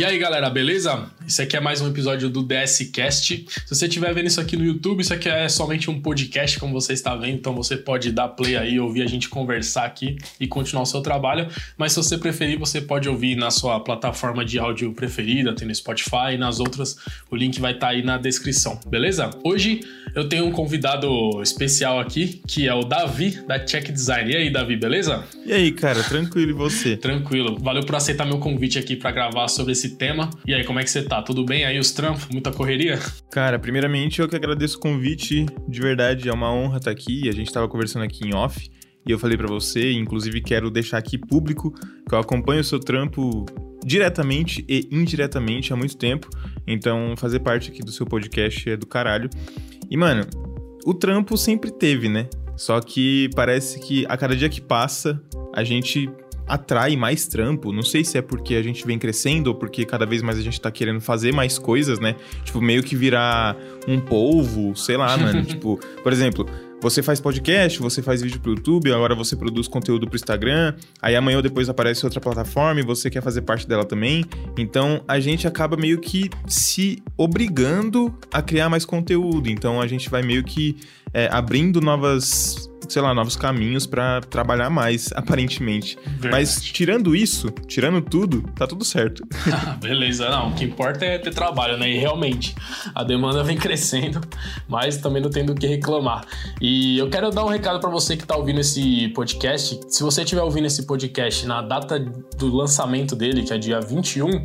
E aí, galera, beleza? Esse aqui é mais um episódio do DS Cast. Se você estiver vendo isso aqui no YouTube, isso aqui é somente um podcast, como você está vendo, então você pode dar play aí, ouvir a gente conversar aqui e continuar o seu trabalho. Mas se você preferir, você pode ouvir na sua plataforma de áudio preferida, tem no Spotify e nas outras, o link vai estar tá aí na descrição, beleza? Hoje eu tenho um convidado especial aqui, que é o Davi, da Check Design. E aí, Davi, beleza? E aí, cara, tranquilo e você? Tranquilo. Valeu por aceitar meu convite aqui para gravar sobre esse tema. E aí, como é que você tá? Tudo bem aí os trampos? Muita correria? Cara, primeiramente eu que agradeço o convite. De verdade, é uma honra estar aqui. A gente tava conversando aqui em off. E eu falei para você, inclusive quero deixar aqui público que eu acompanho o seu trampo diretamente e indiretamente há muito tempo. Então, fazer parte aqui do seu podcast é do caralho. E, mano, o trampo sempre teve, né? Só que parece que a cada dia que passa, a gente atrai mais trampo. Não sei se é porque a gente vem crescendo ou porque cada vez mais a gente tá querendo fazer mais coisas, né? Tipo, meio que virar um polvo, sei lá, mano. tipo, por exemplo, você faz podcast, você faz vídeo pro YouTube, agora você produz conteúdo pro Instagram, aí amanhã ou depois aparece outra plataforma e você quer fazer parte dela também. Então a gente acaba meio que se obrigando a criar mais conteúdo. Então a gente vai meio que é, abrindo novas sei lá, novos caminhos para trabalhar mais, aparentemente. Verdade. Mas tirando isso, tirando tudo, tá tudo certo. Beleza, não, o que importa é ter trabalho, né? E realmente, a demanda vem crescendo, mas também não tem do que reclamar. E eu quero dar um recado para você que tá ouvindo esse podcast. Se você estiver ouvindo esse podcast na data do lançamento dele, que é dia 21,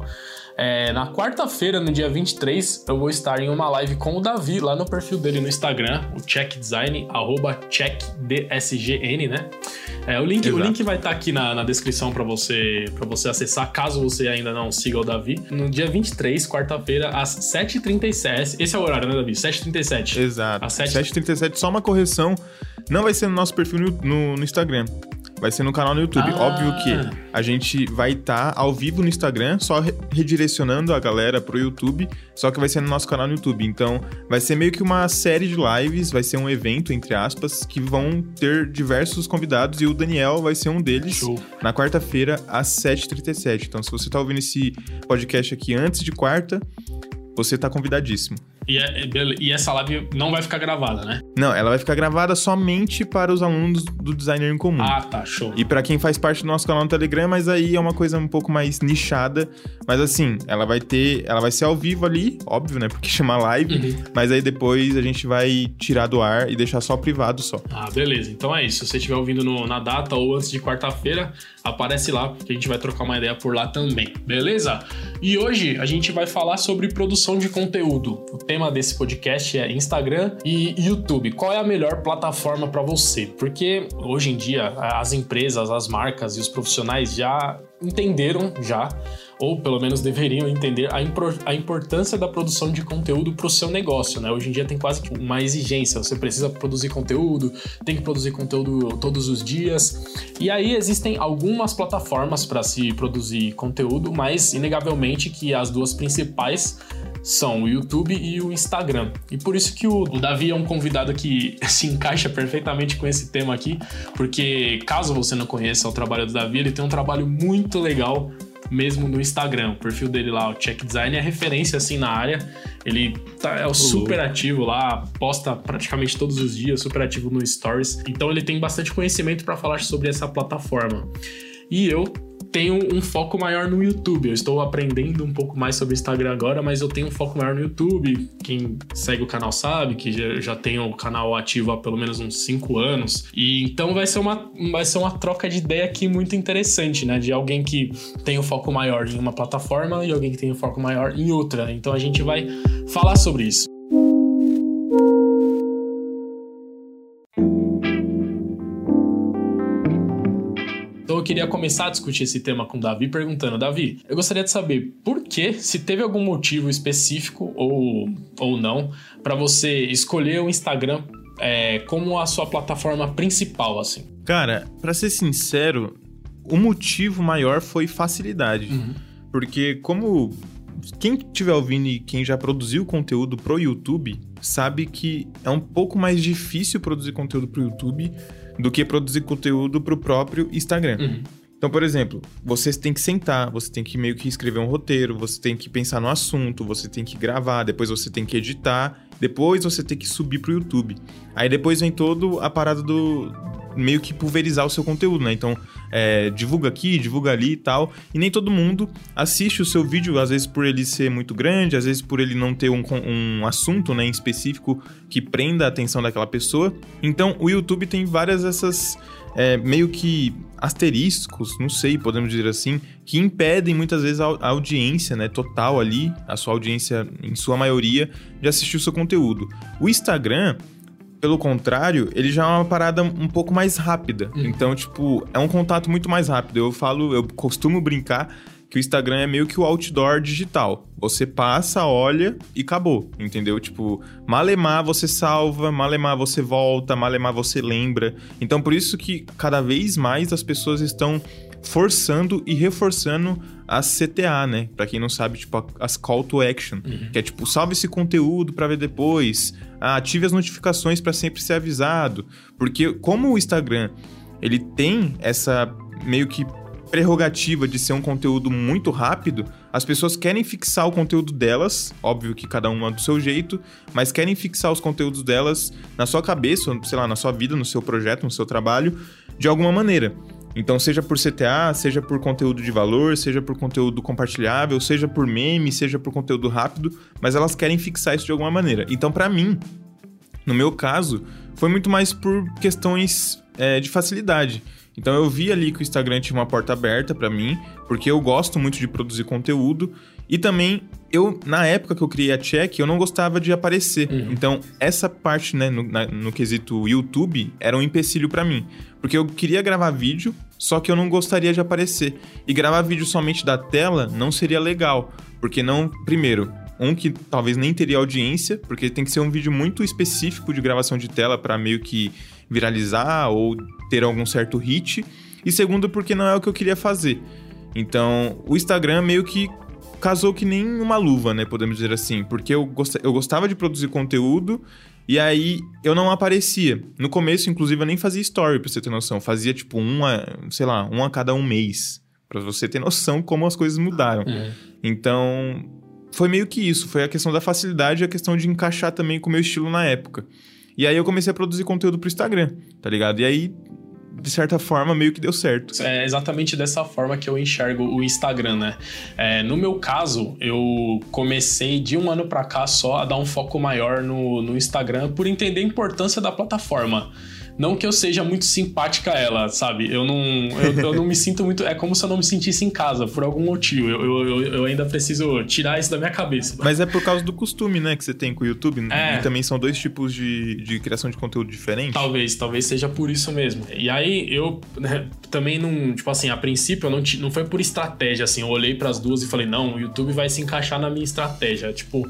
é, na quarta-feira, no dia 23, eu vou estar em uma live com o Davi lá no perfil dele no Instagram, o Check Design, arroba checkdsgn, né? É, o, link, o link vai estar tá aqui na, na descrição para você, pra você acessar, caso você ainda não siga o Davi. No dia 23, quarta-feira, às 7h37. Esse é o horário, né, Davi? 7h37. Exato. Às 7h37, só uma correção. Não vai ser no nosso perfil no, no, no Instagram vai ser no canal no YouTube. Ah. Óbvio que a gente vai estar tá ao vivo no Instagram, só redirecionando a galera pro YouTube, só que vai ser no nosso canal no YouTube. Então, vai ser meio que uma série de lives, vai ser um evento, entre aspas, que vão ter diversos convidados e o Daniel vai ser um deles Show. na quarta-feira, às 7h37. Então, se você tá ouvindo esse podcast aqui antes de quarta, você tá convidadíssimo. E, é, e, essa live não vai ficar gravada, né? Não, ela vai ficar gravada somente para os alunos do designer em comum. Ah, tá, show. E para quem faz parte do nosso canal no Telegram, mas aí é uma coisa um pouco mais nichada. Mas assim, ela vai ter. Ela vai ser ao vivo ali, óbvio, né? Porque chama live. Uhum. Mas aí depois a gente vai tirar do ar e deixar só privado só. Ah, beleza. Então é isso. Se você estiver ouvindo no, na data ou antes de quarta-feira, aparece lá, porque a gente vai trocar uma ideia por lá também, beleza? E hoje a gente vai falar sobre produção de conteúdo. O tema desse podcast é Instagram e YouTube. Qual é a melhor plataforma para você? Porque hoje em dia as empresas, as marcas e os profissionais já entenderam já, ou pelo menos deveriam entender, a, a importância da produção de conteúdo para o seu negócio, né? Hoje em dia tem quase uma exigência, você precisa produzir conteúdo, tem que produzir conteúdo todos os dias. E aí existem algumas plataformas para se produzir conteúdo, mas inegavelmente que as duas principais são o YouTube e o Instagram. E por isso que o Davi é um convidado que se encaixa perfeitamente com esse tema aqui, porque caso você não conheça o trabalho do Davi, ele tem um trabalho muito legal mesmo no Instagram. O perfil dele lá, o Check Design, é referência assim na área. Ele tá, é o super ativo lá, posta praticamente todos os dias, super ativo no Stories. Então ele tem bastante conhecimento para falar sobre essa plataforma. E eu tenho um foco maior no YouTube. Eu estou aprendendo um pouco mais sobre Instagram agora, mas eu tenho um foco maior no YouTube. Quem segue o canal sabe que já, já tenho o canal ativo há pelo menos uns 5 anos. E então vai ser, uma, vai ser uma troca de ideia aqui muito interessante, né? De alguém que tem o um foco maior em uma plataforma e alguém que tem o um foco maior em outra. Então a gente vai falar sobre isso. Queria começar a discutir esse tema com o Davi perguntando: Davi, eu gostaria de saber por que, se teve algum motivo específico ou, ou não, para você escolher o Instagram é, como a sua plataforma principal, assim. Cara, para ser sincero, o motivo maior foi facilidade. Uhum. Porque como quem estiver ouvindo e quem já produziu conteúdo pro YouTube sabe que é um pouco mais difícil produzir conteúdo pro YouTube do que produzir conteúdo para o próprio Instagram. Uhum. Então, por exemplo, você tem que sentar, você tem que meio que escrever um roteiro, você tem que pensar no assunto, você tem que gravar, depois você tem que editar, depois você tem que subir pro YouTube. Aí depois vem todo a parada do meio que pulverizar o seu conteúdo, né? Então, é, divulga aqui, divulga ali e tal. E nem todo mundo assiste o seu vídeo, às vezes por ele ser muito grande, às vezes por ele não ter um, um assunto né, em específico que prenda a atenção daquela pessoa. Então, o YouTube tem várias dessas é, meio que asteriscos, não sei, podemos dizer assim, que impedem muitas vezes a, audiência, né, total ali, a sua audiência em sua maioria, de assistir o seu conteúdo. O Instagram, pelo contrário, ele já é uma parada um pouco mais rápida. Uhum. Então, tipo, é um contato muito mais rápido. Eu falo, eu costumo brincar que o Instagram é meio que o outdoor digital. Você passa, olha e acabou, entendeu? Tipo, malemar você salva, malemar você volta, malemar você lembra. Então, por isso que cada vez mais as pessoas estão forçando e reforçando as CTA, né? Para quem não sabe, tipo, as call to action, uhum. que é tipo, salve esse conteúdo para ver depois, ative as notificações para sempre ser avisado, porque como o Instagram, ele tem essa meio que prerrogativa de ser um conteúdo muito rápido, as pessoas querem fixar o conteúdo delas, óbvio que cada uma do seu jeito, mas querem fixar os conteúdos delas na sua cabeça, sei lá, na sua vida, no seu projeto, no seu trabalho, de alguma maneira. Então, seja por CTA, seja por conteúdo de valor, seja por conteúdo compartilhável, seja por meme, seja por conteúdo rápido, mas elas querem fixar isso de alguma maneira. Então, para mim, no meu caso, foi muito mais por questões é, de facilidade. Então eu vi ali que o Instagram tinha uma porta aberta para mim, porque eu gosto muito de produzir conteúdo e também eu na época que eu criei a Check, eu não gostava de aparecer. Uhum. Então essa parte, né, no, na, no quesito YouTube, era um empecilho para mim, porque eu queria gravar vídeo, só que eu não gostaria de aparecer. E gravar vídeo somente da tela não seria legal, porque não, primeiro, um que talvez nem teria audiência, porque tem que ser um vídeo muito específico de gravação de tela para meio que viralizar ou ter algum certo hit. E segundo, porque não é o que eu queria fazer. Então, o Instagram meio que casou que nem uma luva, né? Podemos dizer assim. Porque eu, gost... eu gostava de produzir conteúdo e aí eu não aparecia. No começo, inclusive, eu nem fazia story, pra você ter noção. Fazia tipo um a, sei lá, um a cada um mês. Pra você ter noção como as coisas mudaram. Uhum. Então, foi meio que isso. Foi a questão da facilidade e a questão de encaixar também com o meu estilo na época. E aí eu comecei a produzir conteúdo pro Instagram, tá ligado? E aí de certa forma, meio que deu certo. É exatamente dessa forma que eu enxergo o Instagram, né? É, no meu caso, eu comecei de um ano para cá só a dar um foco maior no, no Instagram por entender a importância da plataforma. Não que eu seja muito simpática a ela, sabe? Eu não, eu, eu, não me sinto muito. É como se eu não me sentisse em casa, por algum motivo. Eu, eu, eu, ainda preciso tirar isso da minha cabeça. Mas é por causa do costume, né, que você tem com o YouTube. É. E também são dois tipos de, de criação de conteúdo diferentes. Talvez, talvez seja por isso mesmo. E aí eu né, também não. Tipo assim, a princípio eu não, não foi por estratégia, assim. Eu olhei para as duas e falei, não, o YouTube vai se encaixar na minha estratégia. Tipo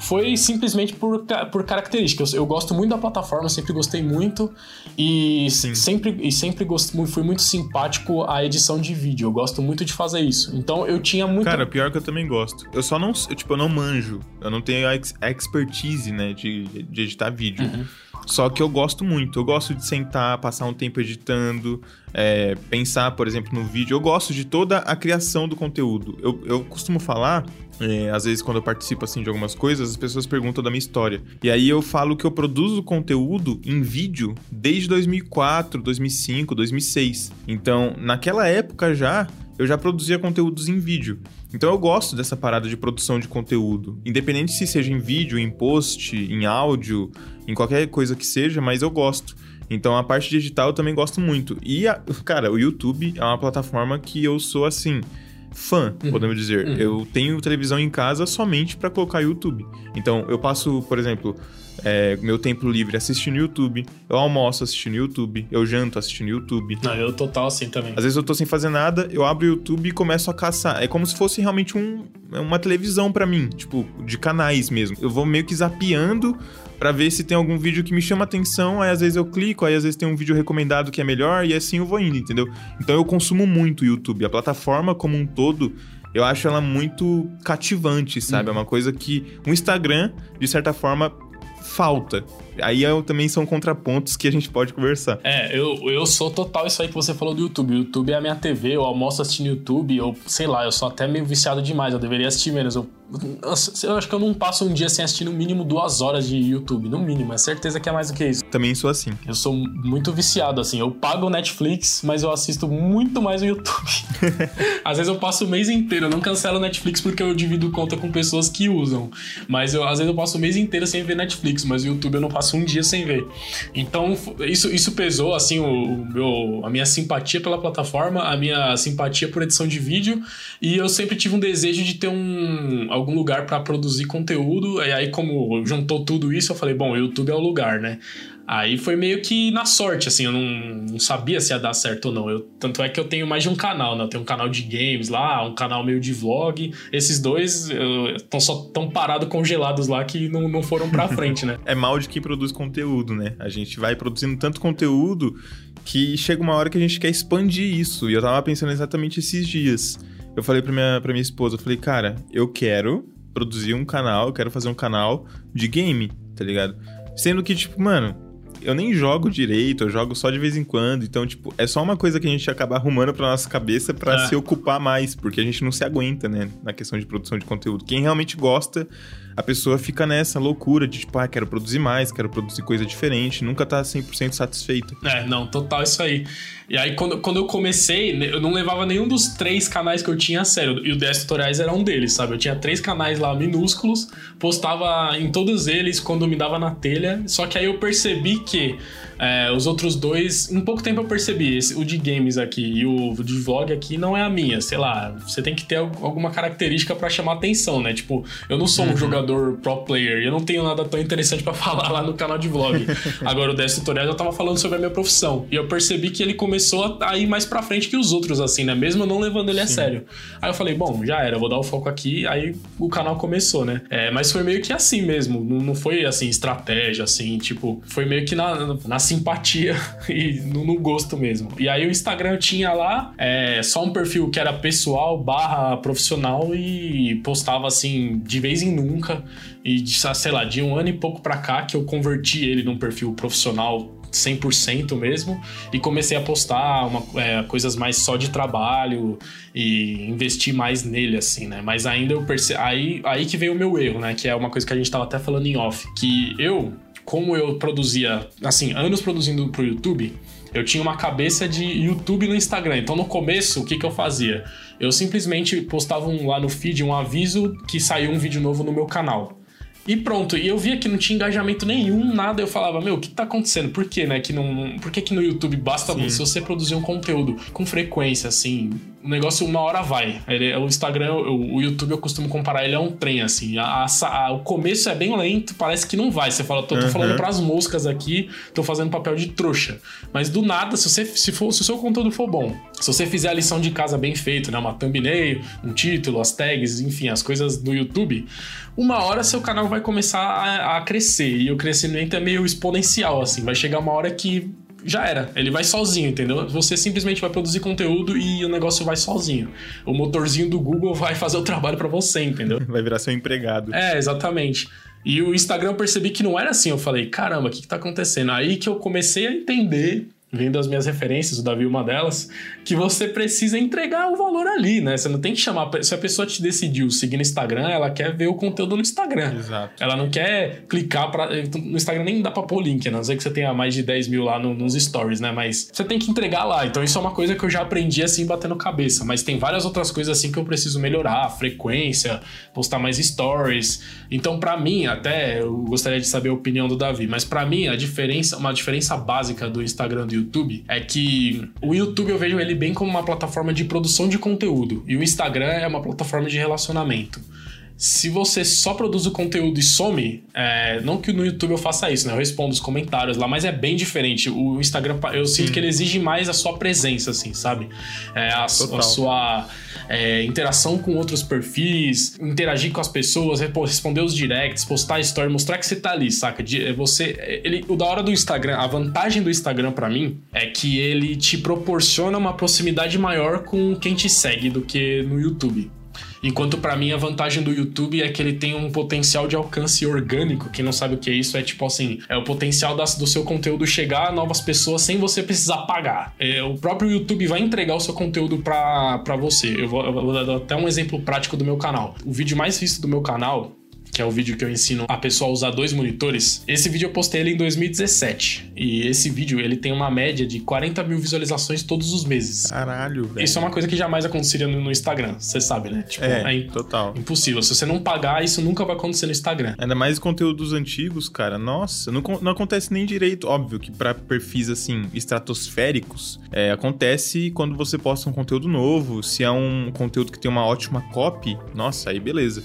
foi simplesmente por, por características. Eu, eu gosto muito da plataforma, sempre gostei muito e Sim. sempre e sempre gost, fui muito simpático à edição de vídeo. Eu gosto muito de fazer isso. Então eu tinha muito Cara, pior que eu também gosto. Eu só não, eu, tipo, eu não manjo. Eu não tenho a expertise, né, de, de editar vídeo. Uhum. Só que eu gosto muito. Eu gosto de sentar, passar um tempo editando, é, pensar, por exemplo, no vídeo. Eu gosto de toda a criação do conteúdo. Eu, eu costumo falar é, às vezes, quando eu participo assim de algumas coisas, as pessoas perguntam da minha história. E aí eu falo que eu produzo conteúdo em vídeo desde 2004, 2005, 2006. Então, naquela época já, eu já produzia conteúdos em vídeo. Então eu gosto dessa parada de produção de conteúdo. Independente se seja em vídeo, em post, em áudio, em qualquer coisa que seja, mas eu gosto. Então a parte digital eu também gosto muito. E, a, cara, o YouTube é uma plataforma que eu sou assim fã, uhum. podemos dizer. Uhum. Eu tenho televisão em casa somente para colocar YouTube. Então, eu passo, por exemplo, é, meu tempo livre assistindo YouTube, eu almoço assistindo YouTube, eu janto assistindo YouTube. Não, eu total assim também. Às vezes eu tô sem fazer nada, eu abro o YouTube e começo a caçar. É como se fosse realmente um, uma televisão para mim, tipo, de canais mesmo. Eu vou meio que zapeando para ver se tem algum vídeo que me chama atenção, aí às vezes eu clico, aí às vezes tem um vídeo recomendado que é melhor e assim eu vou indo, entendeu? Então eu consumo muito o YouTube, a plataforma como um todo, eu acho ela muito cativante, sabe? Hum. É uma coisa que o Instagram, de certa forma, falta. Aí eu, também são contrapontos que a gente pode conversar. É, eu, eu sou total isso aí que você falou do YouTube. O YouTube é a minha TV, eu almoço assistindo YouTube, eu sei lá, eu sou até meio viciado demais, eu deveria assistir menos. Eu eu acho que eu não passo um dia sem assistir no mínimo duas horas de YouTube. No mínimo, é certeza que é mais do que isso. Também sou assim. Eu sou muito viciado, assim. Eu pago o Netflix, mas eu assisto muito mais o YouTube. às vezes eu passo o mês inteiro. Eu não cancelo o Netflix porque eu divido conta com pessoas que usam. Mas eu, às vezes eu passo o mês inteiro sem ver Netflix, mas o YouTube eu não passo um dia sem ver. Então, isso, isso pesou, assim, o, o meu, a minha simpatia pela plataforma, a minha simpatia por edição de vídeo. E eu sempre tive um desejo de ter um algum lugar para produzir conteúdo. E aí, como juntou tudo isso, eu falei, bom, o YouTube é o lugar, né? Aí foi meio que na sorte, assim, eu não, não, sabia se ia dar certo ou não. Eu, tanto é que eu tenho mais de um canal, né? Eu tenho um canal de games lá, um canal meio de vlog. Esses dois estão só tão parados, congelados lá, que não, não foram pra frente, né? é mal de quem produz conteúdo, né? A gente vai produzindo tanto conteúdo que chega uma hora que a gente quer expandir isso. E eu tava pensando exatamente esses dias eu falei pra minha, pra minha esposa, eu falei, cara, eu quero produzir um canal, eu quero fazer um canal de game, tá ligado? Sendo que, tipo, mano, eu nem jogo direito, eu jogo só de vez em quando. Então, tipo, é só uma coisa que a gente acaba arrumando pra nossa cabeça para é. se ocupar mais, porque a gente não se aguenta, né? Na questão de produção de conteúdo. Quem realmente gosta, a pessoa fica nessa loucura de, tipo, ah, quero produzir mais, quero produzir coisa diferente, nunca tá 100% satisfeito. É, não, total isso aí. E aí, quando, quando eu comecei, né, eu não levava nenhum dos três canais que eu tinha a sério. E o 10 Tutoriais era um deles, sabe? Eu tinha três canais lá minúsculos, postava em todos eles quando me dava na telha. Só que aí eu percebi que é, os outros dois, em pouco tempo eu percebi, esse, o de games aqui e o de vlog aqui não é a minha, sei lá, você tem que ter alguma característica para chamar atenção, né? Tipo, eu não sou um uhum. Jogador pro player, eu não tenho nada tão interessante para falar lá no canal de vlog. Agora o 10 tutoriais eu tava falando sobre a minha profissão e eu percebi que ele começou a ir mais pra frente que os outros, assim, né? Mesmo não levando ele Sim. a sério. Aí eu falei, bom, já era, vou dar o foco aqui, aí o canal começou, né? É, mas foi meio que assim mesmo, não, não foi assim, estratégia, assim, tipo, foi meio que na, na simpatia e no, no, gosto mesmo. E aí o Instagram tinha lá é, só um perfil que era pessoal barra profissional e postava assim de vez em nunca. E sei lá, de um ano e pouco pra cá que eu converti ele num perfil profissional 100% mesmo e comecei a postar uma, é, coisas mais só de trabalho e investir mais nele assim, né? Mas ainda eu percebo aí aí que veio o meu erro, né? Que é uma coisa que a gente tava até falando em off, que eu como eu produzia, assim, anos produzindo pro YouTube, eu tinha uma cabeça de YouTube no Instagram. Então, no começo, o que, que eu fazia? Eu simplesmente postava um, lá no feed um aviso que saiu um vídeo novo no meu canal. E pronto, e eu via que não tinha engajamento nenhum, nada. Eu falava, meu, o que tá acontecendo? Por que, né? Que não, por que, que no YouTube basta Sim. você produzir um conteúdo com frequência, assim, o negócio uma hora vai. Ele, o Instagram, o, o, YouTube, eu costumo comparar ele a um trem, assim. A, a, a, o começo é bem lento, parece que não vai. Você fala, tô, tô uhum. falando pras moscas aqui, tô fazendo papel de trouxa. Mas do nada, se você se, for, se o seu conteúdo for bom, se você fizer a lição de casa bem feita, né? Uma thumbnail, um título, as tags, enfim, as coisas do YouTube, uma hora seu canal vai começar a, a crescer. E o crescimento é meio exponencial, assim. Vai chegar uma hora que já era. Ele vai sozinho, entendeu? Você simplesmente vai produzir conteúdo e o negócio vai sozinho. O motorzinho do Google vai fazer o trabalho para você, entendeu? Vai virar seu empregado. É, exatamente. E o Instagram eu percebi que não era assim. Eu falei, caramba, o que, que tá acontecendo? Aí que eu comecei a entender vendo as minhas referências, o Davi uma delas, que você precisa entregar o valor ali, né? Você não tem que chamar. Se a pessoa te decidiu seguir no Instagram, ela quer ver o conteúdo no Instagram. Exato. Ela não quer clicar para No Instagram nem dá pra pôr link, né? a não ser que você tenha mais de 10 mil lá no, nos stories, né? Mas você tem que entregar lá. Então isso é uma coisa que eu já aprendi assim, batendo cabeça. Mas tem várias outras coisas assim que eu preciso melhorar: frequência, postar mais stories. Então, para mim, até eu gostaria de saber a opinião do Davi, mas para mim, a diferença, uma diferença básica do Instagram do YouTube é que o YouTube eu vejo ele bem como uma plataforma de produção de conteúdo. E o Instagram é uma plataforma de relacionamento se você só produz o conteúdo e some, é, não que no YouTube eu faça isso, né? Eu respondo os comentários lá, mas é bem diferente. O Instagram, eu sinto que ele exige mais a sua presença, assim, sabe? É, a, a, sua é, interação com outros perfis, interagir com as pessoas, responder os directs, postar story, mostrar que você tá ali, saca? De, é, você, é, ele, o da hora do Instagram, a vantagem do Instagram para mim é que ele te proporciona uma proximidade maior com quem te segue do que no YouTube. Enquanto para mim a vantagem do YouTube é que ele tem um potencial de alcance orgânico. Quem não sabe o que é isso é tipo assim, é o potencial das, do seu conteúdo chegar a novas pessoas sem você precisar pagar. É, o próprio YouTube vai entregar o seu conteúdo para você. Eu vou, eu vou dar até um exemplo prático do meu canal. O vídeo mais visto do meu canal que é o vídeo que eu ensino a pessoa a usar dois monitores, esse vídeo eu postei ele em 2017. E esse vídeo, ele tem uma média de 40 mil visualizações todos os meses. Caralho, velho. Isso é uma coisa que jamais aconteceria no, Instagram, você sabe, né? Tipo, é, é total. impossível. Se você não pagar, isso nunca vai acontecer no Instagram. Ainda mais conteúdos antigos, cara. Nossa, não, não acontece nem direito. Óbvio que para perfis, assim, estratosféricos, é, acontece quando você posta um conteúdo novo. Se é um conteúdo que tem uma ótima copy, nossa, aí beleza.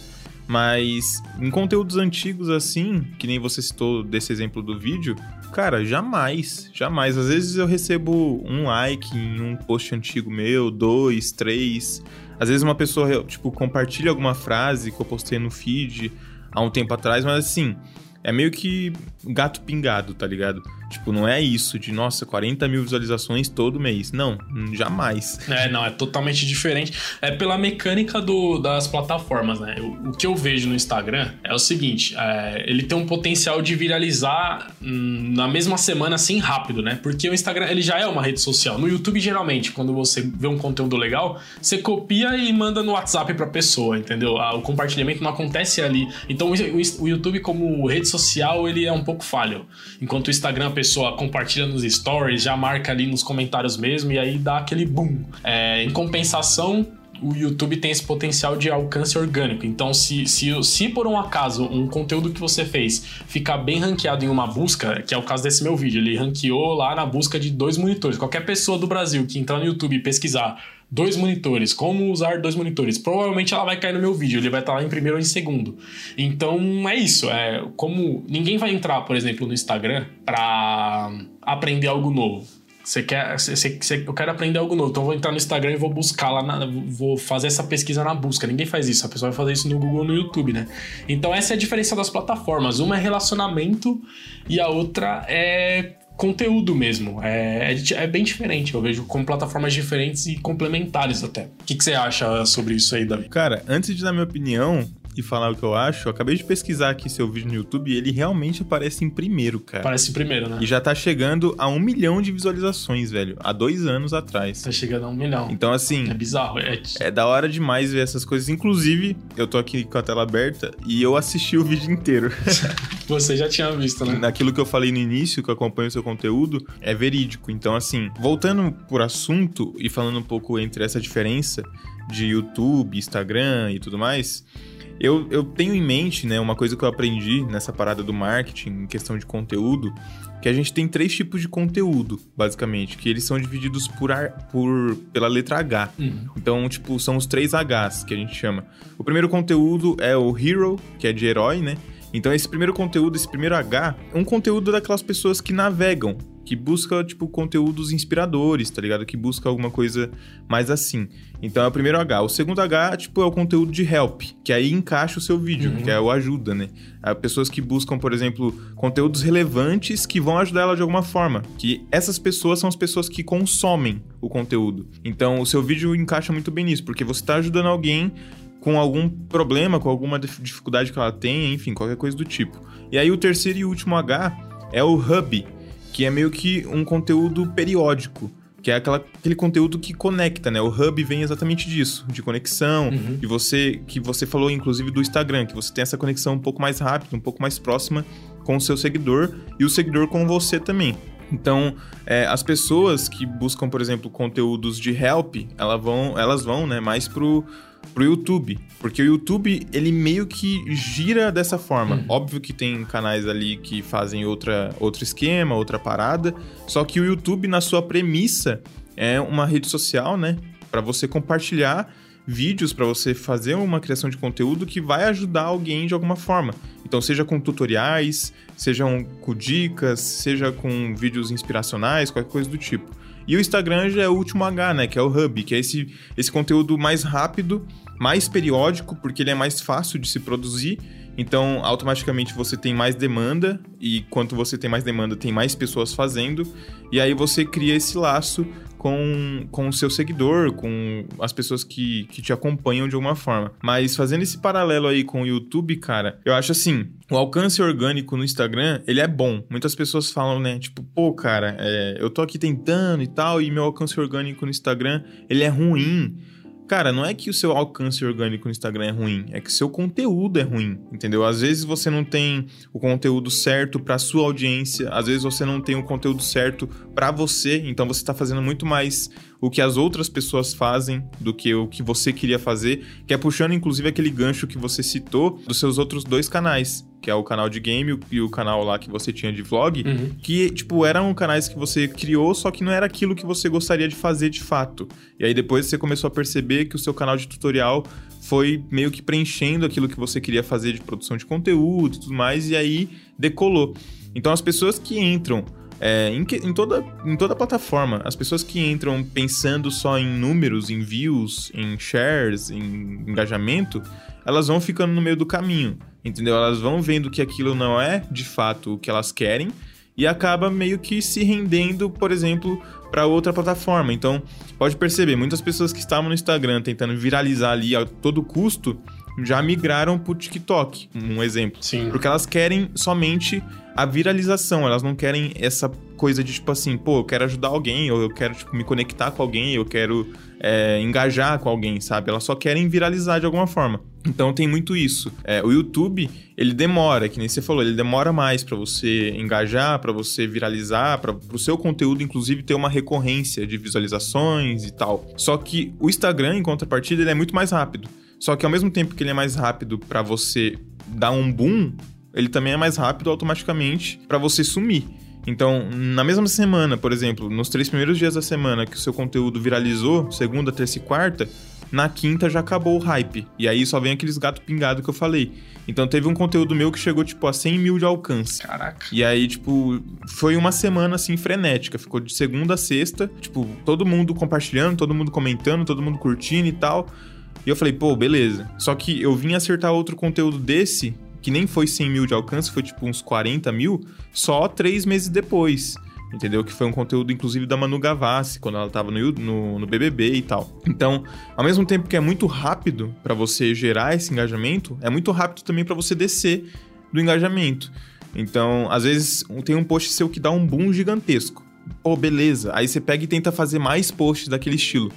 Mas em conteúdos antigos assim, que nem você citou desse exemplo do vídeo, cara, jamais, jamais. Às vezes eu recebo um like em um post antigo meu, dois, três. Às vezes uma pessoa, tipo, compartilha alguma frase que eu postei no feed há um tempo atrás, mas assim, é meio que gato pingado, tá ligado? Tipo, não é isso de, nossa, 40 mil visualizações todo mês. Não, jamais. É, não, é totalmente diferente. É pela mecânica do, das plataformas, né? O, o que eu vejo no Instagram é o seguinte: é, ele tem um potencial de viralizar hum, na mesma semana, assim, rápido, né? Porque o Instagram, ele já é uma rede social. No YouTube, geralmente, quando você vê um conteúdo legal, você copia e manda no WhatsApp pra pessoa, entendeu? O compartilhamento não acontece ali. Então, o, o YouTube, como rede social, ele é um pouco falho. Enquanto o Instagram, a pessoa compartilha nos stories, já marca ali nos comentários mesmo, e aí dá aquele boom. É, em compensação, o YouTube tem esse potencial de alcance orgânico. Então, se, se, se por um acaso um conteúdo que você fez ficar bem ranqueado em uma busca, que é o caso desse meu vídeo, ele ranqueou lá na busca de dois monitores. Qualquer pessoa do Brasil que entrar no YouTube e pesquisar dois monitores, como usar dois monitores. Provavelmente ela vai cair no meu vídeo, ele vai estar lá em primeiro ou em segundo. Então é isso, é como ninguém vai entrar, por exemplo, no Instagram para aprender algo novo. Você quer, você, você, eu quero aprender algo novo, então eu vou entrar no Instagram e vou buscar lá, na, vou fazer essa pesquisa na busca. Ninguém faz isso, a pessoa vai fazer isso no Google no YouTube, né? Então essa é a diferença das plataformas. Uma é relacionamento e a outra é conteúdo mesmo. É, é, é, bem diferente, eu vejo com plataformas diferentes e complementares até. O que, que, você acha sobre isso aí, Davi? Cara, antes de dar minha opinião, e falar o que eu acho, eu acabei de pesquisar aqui seu vídeo no YouTube e ele realmente aparece em primeiro, cara. Aparece em primeiro, né? E já tá chegando a um milhão de visualizações, velho. Há dois anos atrás. Tá chegando a um milhão. Então, assim. É bizarro. É, é da hora demais ver essas coisas. Inclusive, eu tô aqui com a tela aberta e eu assisti o vídeo inteiro. Você já tinha visto, né? Naquilo que eu falei no início, que eu acompanho o seu conteúdo, é verídico. Então, assim, voltando por assunto e falando um pouco entre essa diferença de YouTube, Instagram e tudo mais. Eu, eu tenho em mente, né, uma coisa que eu aprendi nessa parada do marketing, em questão de conteúdo, que a gente tem três tipos de conteúdo, basicamente, que eles são divididos por, ar, por pela letra H. Uhum. Então, tipo, são os três Hs que a gente chama. O primeiro conteúdo é o hero, que é de herói, né? Então, esse primeiro conteúdo, esse primeiro H, é um conteúdo daquelas pessoas que navegam que busca, tipo, conteúdos inspiradores, tá ligado? Que busca alguma coisa mais assim. Então é o primeiro H. O segundo H, tipo, é o conteúdo de help, que aí encaixa o seu vídeo, uhum. que é o ajuda, né? É pessoas que buscam, por exemplo, conteúdos relevantes que vão ajudar ela de alguma forma. Que essas pessoas são as pessoas que consomem o conteúdo. Então o seu vídeo encaixa muito bem nisso, porque você está ajudando alguém com algum problema, com alguma dificuldade que ela tem, enfim, qualquer coisa do tipo. E aí o terceiro e último H é o hub, que é meio que um conteúdo periódico, que é aquela, aquele conteúdo que conecta, né? O hub vem exatamente disso, de conexão, uhum. e você que você falou inclusive do Instagram, que você tem essa conexão um pouco mais rápida, um pouco mais próxima com o seu seguidor e o seguidor com você também. Então, é, as pessoas que buscam, por exemplo, conteúdos de help, elas vão, elas vão né, mais pro, pro YouTube. Porque o YouTube, ele meio que gira dessa forma. Uhum. Óbvio que tem canais ali que fazem outra, outro esquema, outra parada. Só que o YouTube, na sua premissa, é uma rede social, né? Para você compartilhar vídeos, para você fazer uma criação de conteúdo que vai ajudar alguém de alguma forma. Então, seja com tutoriais, sejam com dicas, seja com vídeos inspiracionais, qualquer coisa do tipo. E o Instagram já é o último H, né? Que é o Hub, que é esse, esse conteúdo mais rápido, mais periódico, porque ele é mais fácil de se produzir. Então, automaticamente você tem mais demanda, e quanto você tem mais demanda, tem mais pessoas fazendo, e aí você cria esse laço com, com o seu seguidor, com as pessoas que, que te acompanham de alguma forma. Mas fazendo esse paralelo aí com o YouTube, cara, eu acho assim, o alcance orgânico no Instagram, ele é bom. Muitas pessoas falam, né, tipo, pô, cara, é, eu tô aqui tentando e tal, e meu alcance orgânico no Instagram, ele é ruim. Cara, não é que o seu alcance orgânico no Instagram é ruim, é que seu conteúdo é ruim, entendeu? Às vezes você não tem o conteúdo certo para sua audiência, às vezes você não tem o conteúdo certo para você, então você está fazendo muito mais o que as outras pessoas fazem do que o que você queria fazer, que é puxando inclusive aquele gancho que você citou dos seus outros dois canais, que é o canal de game e o canal lá que você tinha de vlog, uhum. que, tipo, eram canais que você criou, só que não era aquilo que você gostaria de fazer de fato. E aí depois você começou a perceber que o seu canal de tutorial foi meio que preenchendo aquilo que você queria fazer de produção de conteúdo e tudo mais, e aí decolou. Então as pessoas que entram é, em, que, em, toda, em toda plataforma, as pessoas que entram pensando só em números, em views, em shares, em engajamento, elas vão ficando no meio do caminho, entendeu? Elas vão vendo que aquilo não é de fato o que elas querem e acaba meio que se rendendo, por exemplo, para outra plataforma. Então, pode perceber, muitas pessoas que estavam no Instagram tentando viralizar ali a todo custo já migraram pro TikTok, um exemplo. Sim. Porque elas querem somente a viralização, elas não querem essa coisa de tipo assim, pô, eu quero ajudar alguém, ou eu quero tipo, me conectar com alguém, eu quero é, engajar com alguém, sabe? Elas só querem viralizar de alguma forma. Então tem muito isso. É, o YouTube, ele demora, que nem você falou, ele demora mais para você engajar, para você viralizar, para o seu conteúdo, inclusive, ter uma recorrência de visualizações e tal. Só que o Instagram, em contrapartida, ele é muito mais rápido. Só que ao mesmo tempo que ele é mais rápido para você dar um boom, ele também é mais rápido automaticamente para você sumir. Então, na mesma semana, por exemplo, nos três primeiros dias da semana que o seu conteúdo viralizou, segunda, terça e quarta, na quinta já acabou o hype. E aí só vem aqueles gato pingado que eu falei. Então teve um conteúdo meu que chegou, tipo, a 100 mil de alcance. Caraca. E aí, tipo, foi uma semana, assim, frenética. Ficou de segunda a sexta, tipo, todo mundo compartilhando, todo mundo comentando, todo mundo curtindo e tal. E eu falei, pô, beleza. Só que eu vim acertar outro conteúdo desse que nem foi 100 mil de alcance, foi tipo uns 40 mil, só três meses depois. Entendeu? Que foi um conteúdo, inclusive, da Manu Gavassi, quando ela tava no, no, no BBB e tal. Então, ao mesmo tempo que é muito rápido para você gerar esse engajamento, é muito rápido também para você descer do engajamento. Então, às vezes, tem um post seu que dá um boom gigantesco. Pô, beleza. Aí você pega e tenta fazer mais posts daquele estilo.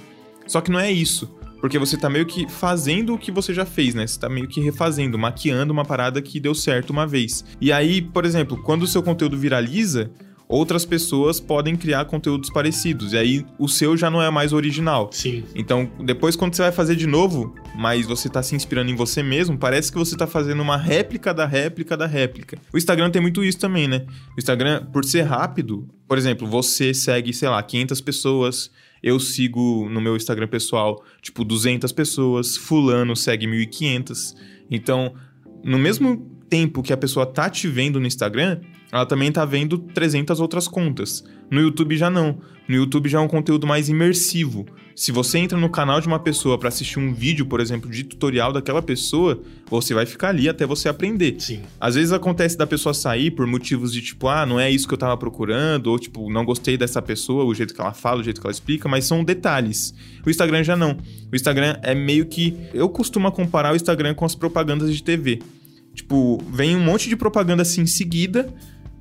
Só que não é isso. Porque você tá meio que fazendo o que você já fez, né? Você tá meio que refazendo, maquiando uma parada que deu certo uma vez. E aí, por exemplo, quando o seu conteúdo viraliza, outras pessoas podem criar conteúdos parecidos. E aí o seu já não é mais original. Sim. Então, depois quando você vai fazer de novo, mas você tá se inspirando em você mesmo, parece que você tá fazendo uma réplica da réplica da réplica. O Instagram tem muito isso também, né? O Instagram, por ser rápido, por exemplo, você segue, sei lá, 500 pessoas eu sigo no meu Instagram pessoal, tipo, 200 pessoas, fulano segue 1.500. Então, no mesmo tempo que a pessoa tá te vendo no Instagram, ela também tá vendo 300 outras contas. No YouTube já não. No YouTube já é um conteúdo mais imersivo. Se você entra no canal de uma pessoa para assistir um vídeo, por exemplo, de tutorial daquela pessoa, você vai ficar ali até você aprender. Sim. Às vezes acontece da pessoa sair por motivos de tipo, ah, não é isso que eu tava procurando, ou tipo, não gostei dessa pessoa, o jeito que ela fala, o jeito que ela explica, mas são detalhes. O Instagram já não. O Instagram é meio que. Eu costumo comparar o Instagram com as propagandas de TV. Tipo, vem um monte de propaganda assim em seguida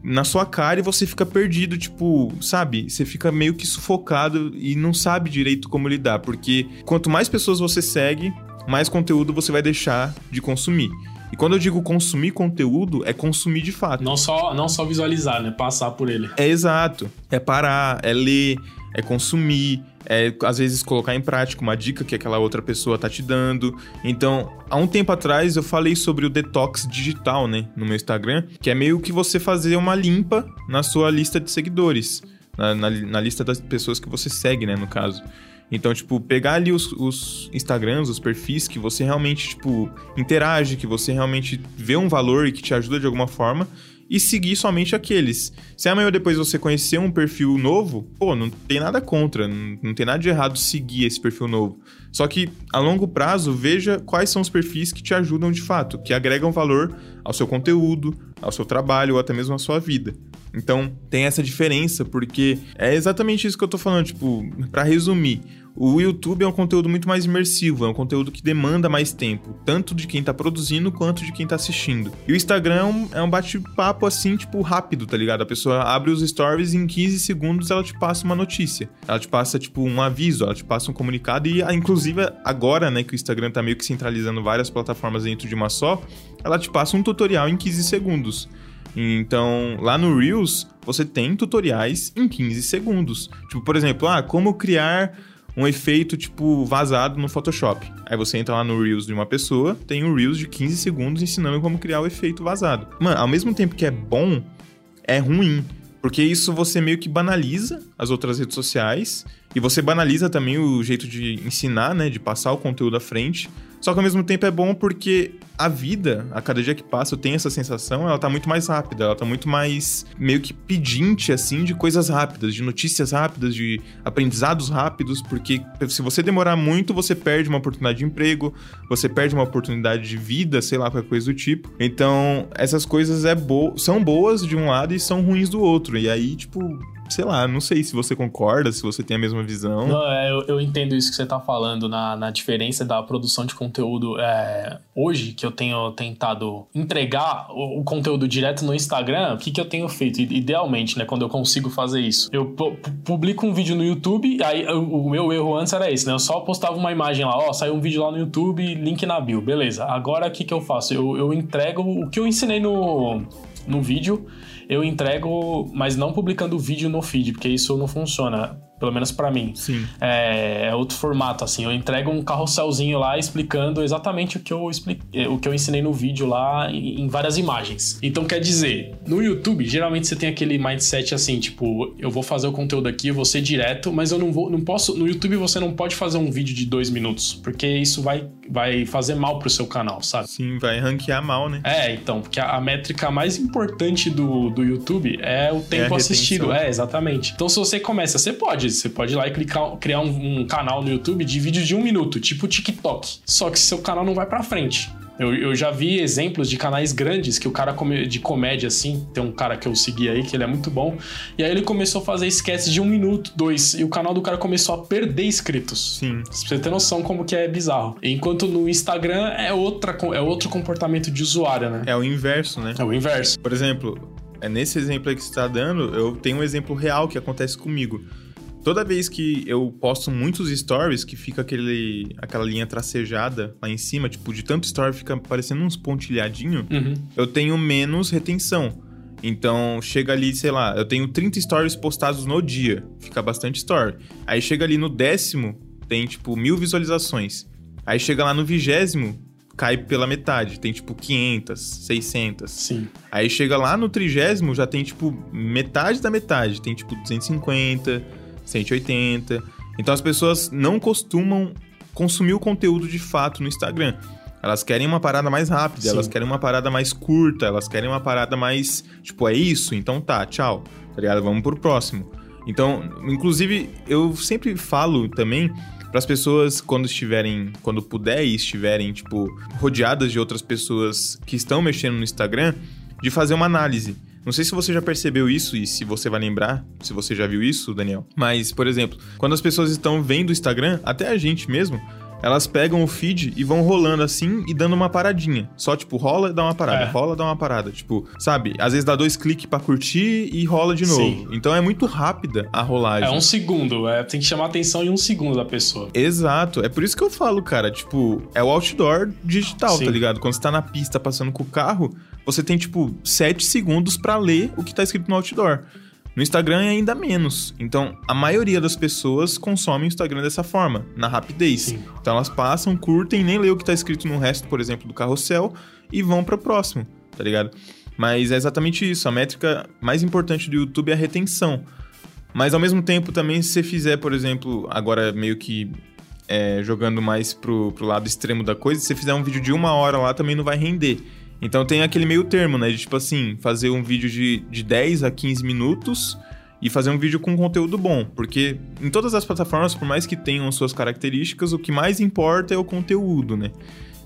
na sua cara e você fica perdido, tipo, sabe? Você fica meio que sufocado e não sabe direito como lidar, porque quanto mais pessoas você segue, mais conteúdo você vai deixar de consumir. E quando eu digo consumir conteúdo, é consumir de fato. Não só, não só visualizar, né? Passar por ele. É exato. É parar, é ler, é consumir, é, às vezes colocar em prática uma dica que aquela outra pessoa tá te dando. Então, há um tempo atrás eu falei sobre o detox digital, né, no meu Instagram, que é meio que você fazer uma limpa na sua lista de seguidores, na, na, na lista das pessoas que você segue, né, no caso. Então, tipo, pegar ali os, os, Instagrams, os perfis que você realmente, tipo, interage, que você realmente vê um valor e que te ajuda de alguma forma e seguir somente aqueles. Se amanhã depois você conhecer um perfil novo, pô, não tem nada contra, não, não tem nada de errado seguir esse perfil novo. Só que a longo prazo, veja quais são os perfis que te ajudam de fato, que agregam valor ao seu conteúdo, ao seu trabalho ou até mesmo à sua vida. Então, tem essa diferença, porque é exatamente isso que eu tô falando, tipo, para resumir, o YouTube é um conteúdo muito mais imersivo, é um conteúdo que demanda mais tempo, tanto de quem tá produzindo quanto de quem tá assistindo. E o Instagram é um bate-papo assim, tipo, rápido, tá ligado? A pessoa abre os stories e em 15 segundos ela te passa uma notícia. Ela te passa, tipo, um aviso, ela te passa um comunicado e, inclusive, agora, né, que o Instagram tá meio que centralizando várias plataformas dentro de uma só, ela te passa um tutorial em 15 segundos. Então, lá no Reels, você tem tutoriais em 15 segundos. Tipo, por exemplo, ah, como criar um efeito tipo vazado no Photoshop. Aí você entra lá no Reels de uma pessoa, tem um Reels de 15 segundos ensinando como criar o efeito vazado. Mano, ao mesmo tempo que é bom, é ruim. Porque isso você meio que banaliza as outras redes sociais e você banaliza também o jeito de ensinar, né? De passar o conteúdo à frente. Só que ao mesmo tempo é bom porque a vida, a cada dia que passa, eu tenho essa sensação, ela tá muito mais rápida, ela tá muito mais meio que pedinte, assim, de coisas rápidas, de notícias rápidas, de aprendizados rápidos, porque se você demorar muito, você perde uma oportunidade de emprego, você perde uma oportunidade de vida, sei lá, qualquer coisa do tipo. Então, essas coisas é bo são boas de um lado e são ruins do outro. E aí, tipo, sei lá, não sei se você concorda, se você tem a mesma visão. Não, é, eu, eu, entendo isso que você tá falando na, na diferença da produção de conteúdo. É, hoje, que eu tenho tentado entregar o, o, conteúdo direto no Instagram, o que, que eu tenho feito? Idealmente, né, quando eu consigo fazer isso. Eu publico um vídeo no YouTube, aí o, o meu erro antes era esse, né? Eu só postava uma imagem lá, ó, saiu um vídeo lá no YouTube, link na bio, beleza. Agora, o que, que eu faço? Eu, eu entrego o que eu ensinei no, no vídeo eu entrego, mas não publicando o vídeo no feed, porque isso não funciona pelo menos para mim. Sim. É, é, outro formato, assim. Eu entrego um carrosselzinho lá explicando exatamente o que eu, expliquei, o que eu ensinei no vídeo lá em, em, várias imagens. Então, quer dizer, no YouTube, geralmente você tem aquele mindset assim, tipo, eu vou fazer o conteúdo aqui, eu vou ser direto, mas eu não vou, não posso. No YouTube você não pode fazer um vídeo de dois minutos, porque isso vai, vai fazer mal pro seu canal, sabe? Sim, vai ranquear mal, né? É, então, porque a, a métrica mais importante do, do YouTube é o tempo é assistido. É, exatamente. Então, se você começa, você pode você pode ir lá e clicar, criar um, um canal no YouTube de vídeo de um minuto, tipo TikTok. Só que seu canal não vai para frente. Eu, eu, já vi exemplos de canais grandes que o cara come, de comédia, assim, tem um cara que eu segui aí, que ele é muito bom, e aí ele começou a fazer sketches de um minuto, dois, e o canal do cara começou a perder inscritos. Sim. Pra você ter noção como que é bizarro. Enquanto no Instagram é, outra, é outro comportamento de usuário, né? É o inverso, né? É o inverso. Por exemplo, é nesse exemplo aí que você tá dando, eu tenho um exemplo real que acontece comigo. Toda vez que eu posto muitos stories, que fica aquele, aquela linha tracejada lá em cima, tipo, de tanto story fica parecendo uns pontilhadinho, uhum. eu tenho menos retenção. Então, chega ali, sei lá, eu tenho 30 stories postados no dia, fica bastante story. Aí chega ali no décimo, tem tipo mil visualizações. Aí chega lá no vigésimo, cai pela metade, tem tipo 500, 600. Sim. Aí chega lá no trigésimo, já tem tipo metade da metade, tem tipo 250, 180. Então as pessoas não costumam consumir o conteúdo de fato no Instagram. Elas querem uma parada mais rápida, Sim. elas querem uma parada mais curta, elas querem uma parada mais. Tipo, é isso? Então tá, tchau. Tá ligado? Vamos pro próximo. Então, inclusive, eu sempre falo também para as pessoas quando estiverem, quando puder e estiverem, tipo, rodeadas de outras pessoas que estão mexendo no Instagram, de fazer uma análise. Não sei se você já percebeu isso e se você vai lembrar, se você já viu isso, Daniel. Mas, por exemplo, quando as pessoas estão vendo o Instagram, até a gente mesmo, elas pegam o feed e vão rolando assim e dando uma paradinha. Só, tipo, rola e dá uma parada, é. rola e dá uma parada. Tipo, sabe? Às vezes dá dois cliques para curtir e rola de novo. Sim. Então é muito rápida a rolagem. É um segundo, é, tem que chamar a atenção em um segundo da pessoa. Exato. É por isso que eu falo, cara, tipo, é o outdoor digital, Sim. tá ligado? Quando você tá na pista passando com o carro, você tem, tipo, sete segundos para ler o que tá escrito no outdoor. No Instagram é ainda menos. Então, a maioria das pessoas consome o Instagram dessa forma, na rapidez. Sim. Então, elas passam, curtem, nem lê o que está escrito no resto, por exemplo, do carrossel e vão para o próximo, tá ligado? Mas é exatamente isso. A métrica mais importante do YouTube é a retenção. Mas ao mesmo tempo, também, se você fizer, por exemplo, agora meio que é, jogando mais pro, pro lado extremo da coisa, se você fizer um vídeo de uma hora lá, também não vai render. Então tem aquele meio termo, né? De tipo assim, fazer um vídeo de, de 10 a 15 minutos e fazer um vídeo com conteúdo bom. Porque em todas as plataformas, por mais que tenham suas características, o que mais importa é o conteúdo, né?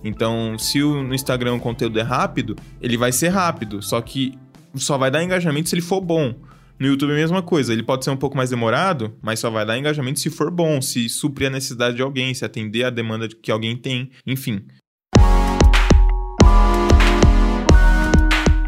Então, se o, no Instagram o conteúdo é rápido, ele vai ser rápido. Só que só vai dar engajamento se ele for bom. No YouTube é a mesma coisa, ele pode ser um pouco mais demorado, mas só vai dar engajamento se for bom, se suprir a necessidade de alguém, se atender a demanda que alguém tem, enfim.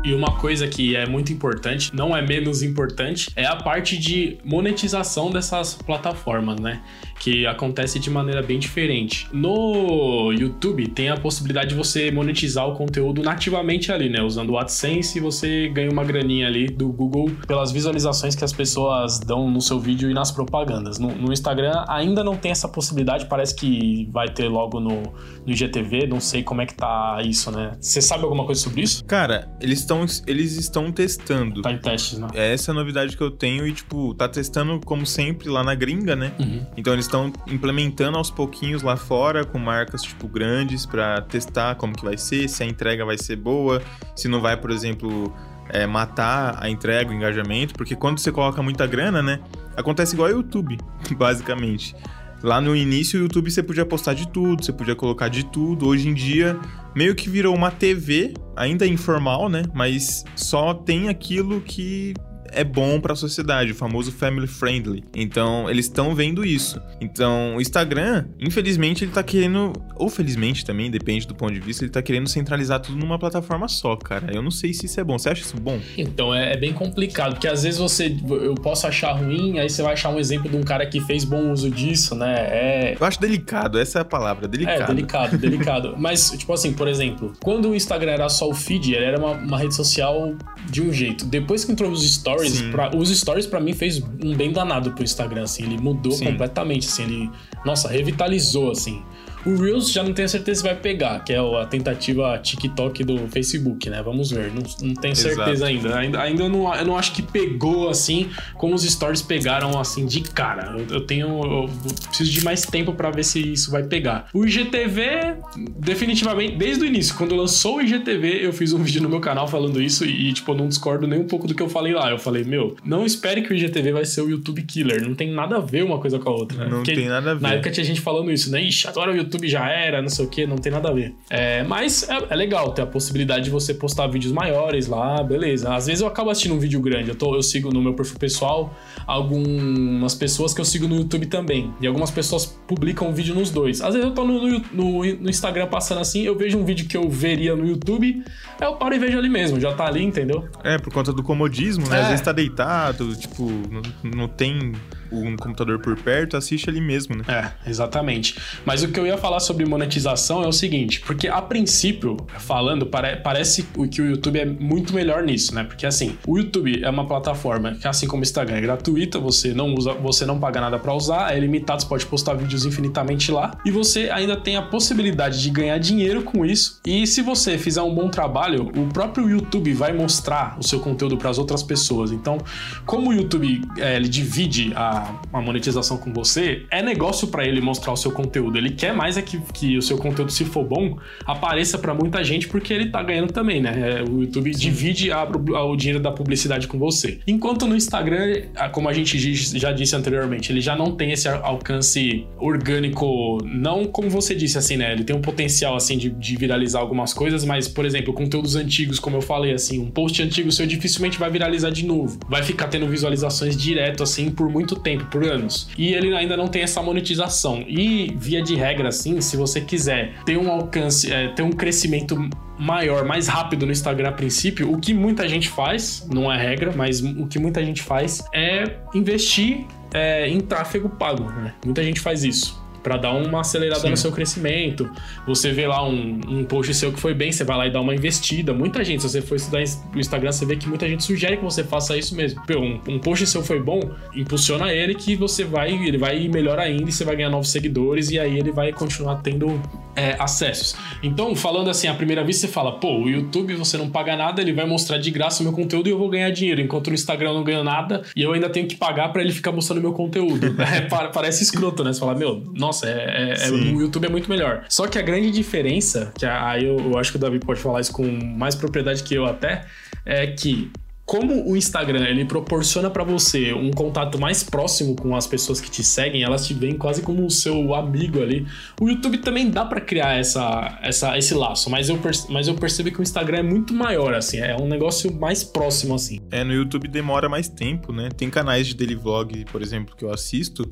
E uma coisa que é muito importante, não é menos importante, é a parte de monetização dessas plataformas, né? Que acontece de maneira bem diferente. No YouTube tem a possibilidade de você monetizar o conteúdo nativamente ali, né? Usando o AdSense, você ganha uma graninha ali do Google pelas visualizações que as pessoas dão no seu vídeo e nas propagandas. No, no Instagram ainda não tem essa possibilidade, parece que vai ter logo no, no IGTV, não sei como é que tá isso, né? Você sabe alguma coisa sobre isso? Cara, eles estão eles estão testando. Tá em testes, né? É essa a novidade que eu tenho e, tipo, tá testando como sempre lá na gringa, né? Uhum. Então eles estão implementando aos pouquinhos lá fora com marcas, tipo, grandes para testar como que vai ser, se a entrega vai ser boa, se não vai, por exemplo, é, matar a entrega, o engajamento, porque quando você coloca muita grana, né? Acontece igual ao YouTube, basicamente. Lá no início, o YouTube você podia postar de tudo, você podia colocar de tudo. Hoje em dia, meio que virou uma TV, ainda informal, né? Mas só tem aquilo que é bom para a sociedade, o famoso family friendly. Então, eles estão vendo isso. Então, o Instagram, infelizmente, ele tá querendo, ou felizmente também, depende do ponto de vista, ele tá querendo centralizar tudo numa plataforma só, cara. Eu não sei se isso é bom. Você acha isso bom? Então, é, é bem complicado, porque às vezes você eu posso achar ruim, aí você vai achar um exemplo de um cara que fez bom uso disso, né? É... Eu acho delicado, essa é a palavra, delicado. É, delicado, delicado. Mas, tipo assim, por exemplo, quando o Instagram era só o feed, ele era uma, uma rede social de um jeito. Depois que entrou os stories, stories, pra, os stories para mim fez um bem danado pro Instagram, assim, ele mudou Sim. completamente, assim, ele, nossa, revitalizou, assim. O Reels já não tenho certeza se vai pegar, que é a tentativa TikTok do Facebook, né? Vamos ver. Não, não tenho certeza ainda. Ainda, ainda eu, não, eu não acho que pegou assim como os stories pegaram assim de cara. Eu, eu tenho. Eu preciso de mais tempo para ver se isso vai pegar. O IGTV, definitivamente, desde o início, quando lançou o IGTV, eu fiz um vídeo no meu canal falando isso e, tipo, eu não discordo nem um pouco do que eu falei lá. Eu falei, meu, não espere que o IGTV vai ser o YouTube Killer. Não tem nada a ver uma coisa com a outra. Né? Não Porque tem nada a ver. Na época tinha gente falando isso, né? Ixi, agora o YouTube YouTube já era, não sei o que, não tem nada a ver. É, mas é, é, legal ter a possibilidade de você postar vídeos maiores lá, beleza. Às vezes eu acabo assistindo um vídeo grande, eu, tô, eu sigo no meu perfil pessoal algumas pessoas que eu sigo no YouTube também. E algumas pessoas publicam vídeo nos dois. Às vezes eu tô no, no, no Instagram passando assim, eu vejo um vídeo que eu veria no YouTube, aí eu paro e vejo ali mesmo, já tá ali, entendeu? É, por conta do comodismo, né? É. Às vezes tá deitado, tipo, não, não tem um computador por perto, assiste ali mesmo, né? É, exatamente. Mas o que eu ia falar sobre monetização é o seguinte, porque a princípio, falando, pare parece que o YouTube é muito melhor nisso, né? Porque assim, o YouTube é uma plataforma que, assim como o Instagram, é gratuita, você não usa, você não paga nada para usar, é limitado, você pode postar vídeos infinitamente lá, e você ainda tem a possibilidade de ganhar dinheiro com isso. E se você fizer um bom trabalho, o próprio YouTube vai mostrar o seu conteúdo para as outras pessoas. Então, como o YouTube é, ele divide a uma monetização com você, é negócio para ele mostrar o seu conteúdo. Ele quer mais é que, que o seu conteúdo, se for bom, apareça para muita gente, porque ele tá ganhando também, né? É, o YouTube Sim. divide a, a, o dinheiro da publicidade com você. Enquanto no Instagram, como a gente já disse anteriormente, ele já não tem esse alcance orgânico, não como você disse, assim, né? Ele tem um potencial, assim, de, de viralizar algumas coisas, mas, por exemplo, conteúdos antigos, como eu falei, assim, um post antigo seu dificilmente vai viralizar de novo. Vai ficar tendo visualizações direto, assim, por muito tempo tempo, por anos. E ele ainda não tem essa monetização. E, via de regra, assim, se você quiser ter um alcance, é, ter um crescimento maior, mais rápido no Instagram a princípio, o que muita gente faz, não é regra, mas o que muita gente faz é investir é, em tráfego pago. Né? Muita gente faz isso para dar uma acelerada Sim. no seu crescimento. Você vê lá um, um post seu que foi bem, você vai lá e dá uma investida. Muita gente, se você for estudar no Instagram, você vê que muita gente sugere que você faça isso mesmo. Pô, um, um post seu foi bom, impulsiona ele que você vai, ele vai ir melhor ainda e você vai ganhar novos seguidores e aí ele vai continuar tendo é, acessos. Então, falando assim, à primeira vista, você fala, pô, o YouTube você não paga nada, ele vai mostrar de graça o meu conteúdo e eu vou ganhar dinheiro, enquanto no Instagram não ganho nada e eu ainda tenho que pagar para ele ficar mostrando meu conteúdo. É, parece escroto, né? Você fala, meu, nossa, é, é, é o YouTube é muito melhor. Só que a grande diferença, que aí eu, eu acho que o Davi pode falar isso com mais propriedade que eu até, é que como o Instagram ele proporciona para você um contato mais próximo com as pessoas que te seguem, elas te veem quase como o seu amigo ali. O YouTube também dá para criar essa, essa, esse laço, mas eu, mas eu percebo que o Instagram é muito maior, assim, é um negócio mais próximo, assim. É, no YouTube demora mais tempo, né? Tem canais de daily vlog, por exemplo, que eu assisto,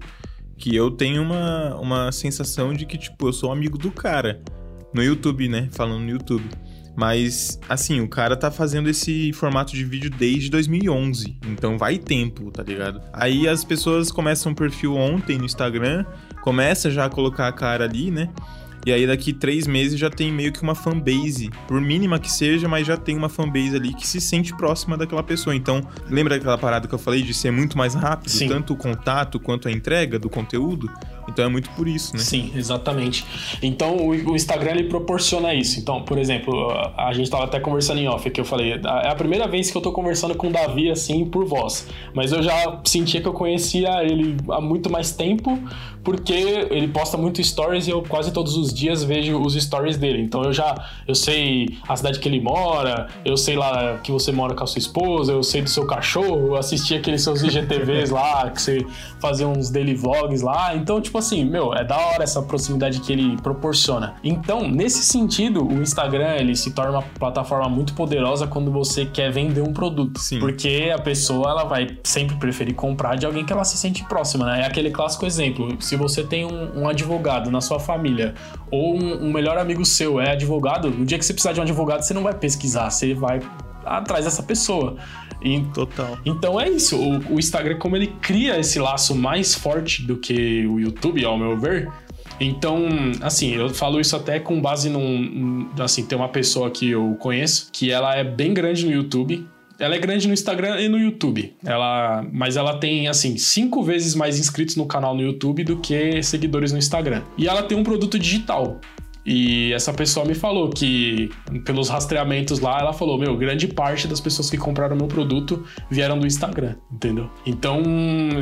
que eu tenho uma, uma sensação de que, tipo, eu sou amigo do cara. No YouTube, né? Falando no YouTube. Mas, assim, o cara tá fazendo esse formato de vídeo desde 2011. Então vai tempo, tá ligado? Aí as pessoas começam um perfil ontem no Instagram, começa já a colocar a cara ali, né? E aí daqui três meses já tem meio que uma fanbase, por mínima que seja, mas já tem uma fanbase ali que se sente próxima daquela pessoa. Então, lembra daquela parada que eu falei de ser muito mais rápido, Sim. tanto o contato quanto a entrega do conteúdo? Então é muito por isso, né? Sim, exatamente. Então o, Instagram ele proporciona isso. Então, por exemplo, a gente estava até conversando em off que eu falei, é a primeira vez que eu tô conversando com o Davi assim por voz, mas eu já sentia que eu conhecia ele há muito mais tempo, porque ele posta muito stories e eu quase todos os dias vejo os stories dele. Então eu já eu sei a cidade que ele mora, eu sei lá que você mora com a sua esposa, eu sei do seu cachorro, eu assisti aqueles seus IGTVs lá, que você fazia uns daily vlogs lá. Então, tipo assim, meu, é da hora essa proximidade que ele proporciona. Então, nesse sentido, o Instagram ele se torna uma plataforma muito poderosa quando você quer vender um produto. Sim. Porque a pessoa ela vai sempre preferir comprar de alguém que ela se sente próxima, né? É aquele clássico exemplo. Se você tem um, um advogado na sua família ou um, um melhor amigo seu é advogado, no dia que você precisar de um advogado, você não vai pesquisar, você vai atrás dessa pessoa. E, Total. Então é isso. O, o, Instagram, como ele cria esse laço mais forte do que o YouTube, ao meu ver. Então, assim, eu falo isso até com base num. Assim, tem uma pessoa que eu conheço que ela é bem grande no YouTube. Ela é grande no Instagram e no YouTube. Ela, mas ela tem assim cinco vezes mais inscritos no canal no YouTube do que seguidores no Instagram. E ela tem um produto digital. E essa pessoa me falou que, pelos rastreamentos lá, ela falou: Meu, grande parte das pessoas que compraram meu produto vieram do Instagram, entendeu? Então,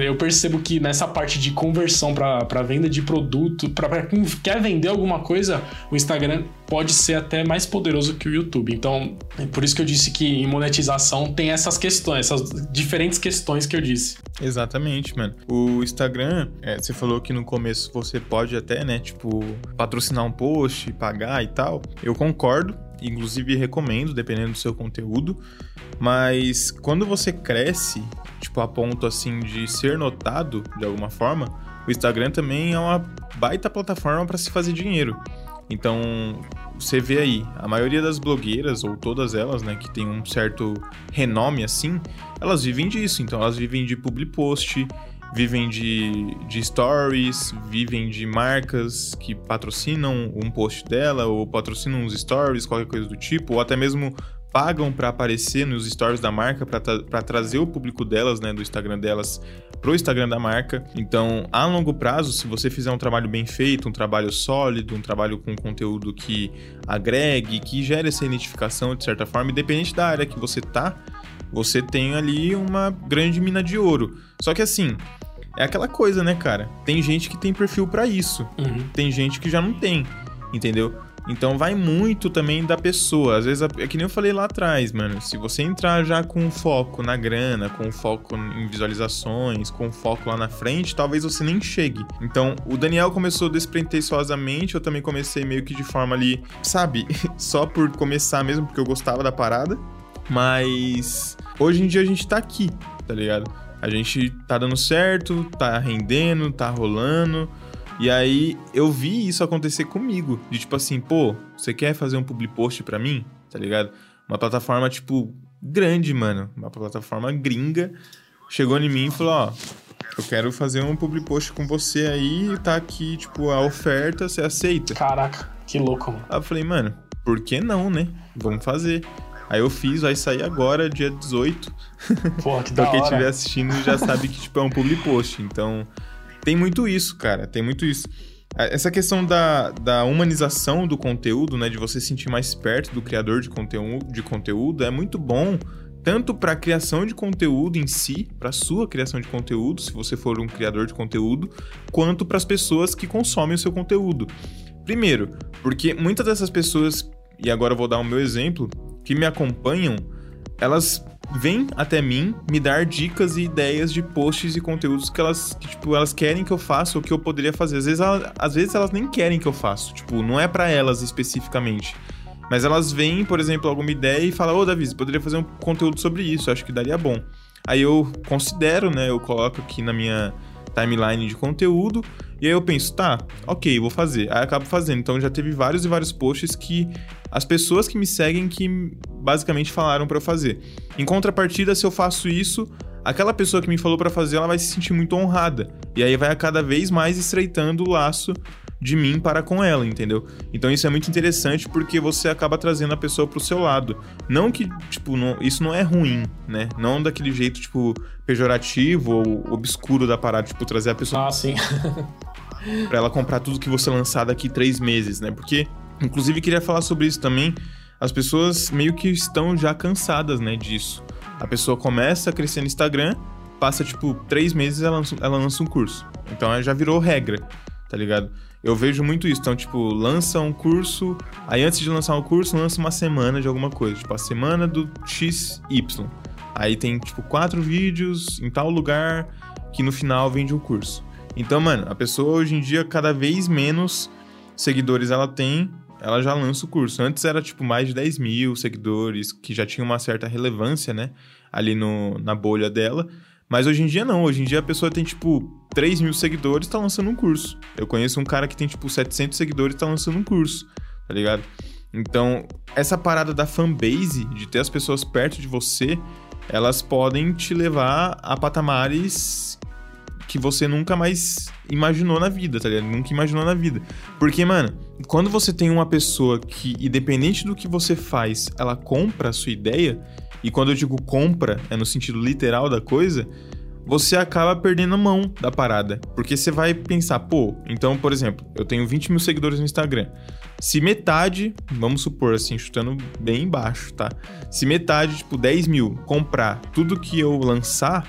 eu percebo que nessa parte de conversão para venda de produto, para quem quer vender alguma coisa, o Instagram pode ser até mais poderoso que o YouTube. Então, é por isso que eu disse que em monetização tem essas questões, essas diferentes questões que eu disse. Exatamente, mano. O Instagram, é, você falou que no começo você pode até, né, tipo, patrocinar um post, pagar e tal. Eu concordo, inclusive recomendo, dependendo do seu conteúdo. Mas quando você cresce, tipo, a ponto assim de ser notado de alguma forma, o Instagram também é uma baita plataforma para se fazer dinheiro. Então, você vê aí, a maioria das blogueiras, ou todas elas, né, que tem um certo renome assim, elas vivem disso. Então, elas vivem de public post, vivem de, de stories, vivem de marcas que patrocinam um post dela, ou patrocinam uns stories, qualquer coisa do tipo, ou até mesmo pagam para aparecer nos stories da marca para trazer o público delas, né, do Instagram delas pro Instagram da marca. Então, a longo prazo, se você fizer um trabalho bem feito, um trabalho sólido, um trabalho com conteúdo que agregue, que gere essa identificação de certa forma, independente da área que você tá, você tem ali uma grande mina de ouro. Só que assim, é aquela coisa, né, cara? Tem gente que tem perfil para isso. Uhum. Tem gente que já não tem, entendeu? Então vai muito também da pessoa. Às vezes, é que nem eu falei lá atrás, mano. Se você entrar já com foco na grana, com foco em visualizações, com foco lá na frente, talvez você nem chegue. Então, o Daniel começou despretensiosamente, eu também comecei meio que de forma ali, sabe? Só por começar mesmo, porque eu gostava da parada. Mas hoje em dia a gente tá aqui, tá ligado? A gente tá dando certo, tá rendendo, tá rolando. E aí eu vi isso acontecer comigo. De tipo assim, pô, você quer fazer um public post pra mim? Tá ligado? Uma plataforma, tipo, grande, mano. Uma plataforma gringa. Chegou em mim e falou, ó, eu quero fazer um public post com você aí, tá aqui, tipo, a oferta, você aceita? Caraca, que louco, mano. Aí eu falei, mano, por que não, né? Vamos fazer. Aí eu fiz, vai sair agora, dia 18. Pô, que da então quem estiver assistindo já sabe que, tipo, é um public post. Então, tem muito isso, cara. Tem muito isso. Essa questão da, da humanização do conteúdo, né? De você se sentir mais perto do criador de conteúdo, de conteúdo é muito bom tanto para a criação de conteúdo em si, para sua criação de conteúdo, se você for um criador de conteúdo, quanto para as pessoas que consomem o seu conteúdo. Primeiro, porque muitas dessas pessoas, e agora eu vou dar o meu exemplo, que me acompanham, elas vêm até mim me dar dicas e ideias de posts e conteúdos que elas, que, tipo, elas querem que eu faça ou que eu poderia fazer. Às vezes, às vezes elas nem querem que eu faça, tipo, não é para elas especificamente. Mas elas vêm, por exemplo, alguma ideia e falam: Ô, Davi, você poderia fazer um conteúdo sobre isso, acho que daria bom. Aí eu considero, né? Eu coloco aqui na minha timeline de conteúdo. E aí eu penso, tá, ok, vou fazer. Aí acabo fazendo. Então já teve vários e vários posts que as pessoas que me seguem que basicamente falaram para eu fazer. Em contrapartida, se eu faço isso, aquela pessoa que me falou para fazer, ela vai se sentir muito honrada. E aí vai a cada vez mais estreitando o laço de mim para com ela, entendeu? Então isso é muito interessante porque você acaba trazendo a pessoa pro seu lado. Não que, tipo, não, isso não é ruim, né? Não daquele jeito, tipo, pejorativo ou obscuro da parada, tipo, trazer a pessoa. Ah, sim. pra ela comprar tudo que você lançar daqui três meses, né? Porque, inclusive, queria falar sobre isso também. As pessoas meio que estão já cansadas, né, disso. A pessoa começa a crescer no Instagram, passa, tipo, três meses ela lança, ela lança um curso. Então já virou regra, tá ligado? Eu vejo muito isso. Então, tipo, lança um curso, aí antes de lançar um curso, lança uma semana de alguma coisa. Tipo, a semana do XY. Aí tem, tipo, quatro vídeos em tal lugar que no final vende o um curso. Então, mano, a pessoa hoje em dia, cada vez menos seguidores ela tem, ela já lança o curso. Antes era, tipo, mais de 10 mil seguidores, que já tinha uma certa relevância, né? Ali no, na bolha dela. Mas hoje em dia não. Hoje em dia a pessoa tem, tipo, 3 mil seguidores e tá lançando um curso. Eu conheço um cara que tem, tipo, 700 seguidores e tá lançando um curso, tá ligado? Então, essa parada da fanbase, de ter as pessoas perto de você, elas podem te levar a patamares que você nunca mais imaginou na vida, tá ligado? Nunca imaginou na vida. Porque, mano, quando você tem uma pessoa que, independente do que você faz, ela compra a sua ideia, e quando eu digo compra, é no sentido literal da coisa, você acaba perdendo a mão da parada. Porque você vai pensar, pô, então, por exemplo, eu tenho 20 mil seguidores no Instagram. Se metade, vamos supor assim, chutando bem baixo, tá? Se metade, tipo, 10 mil, comprar tudo que eu lançar,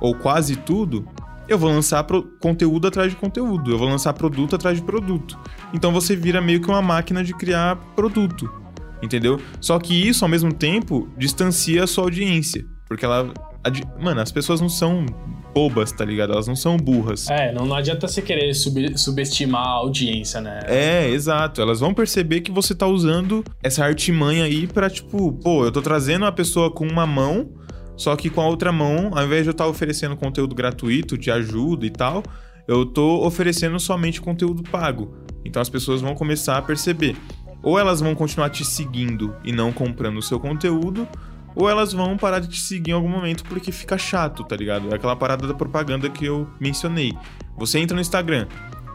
ou quase tudo, eu vou lançar conteúdo atrás de conteúdo, eu vou lançar produto atrás de produto. Então você vira meio que uma máquina de criar produto entendeu? Só que isso, ao mesmo tempo, distancia a sua audiência. Porque ela. Mano, as pessoas não são bobas, tá ligado? Elas não são burras. É, não, não adianta você querer sub, subestimar a audiência, né? É, exato. Elas vão perceber que você tá usando essa artimanha aí pra, tipo, pô, eu tô trazendo a pessoa com uma mão, só que com a outra mão, ao invés de eu estar tá oferecendo conteúdo gratuito, de ajuda e tal, eu tô oferecendo somente conteúdo pago. Então as pessoas vão começar a perceber ou elas vão continuar te seguindo e não comprando o seu conteúdo, ou elas vão parar de te seguir em algum momento porque fica chato, tá ligado? É aquela parada da propaganda que eu mencionei. Você entra no Instagram,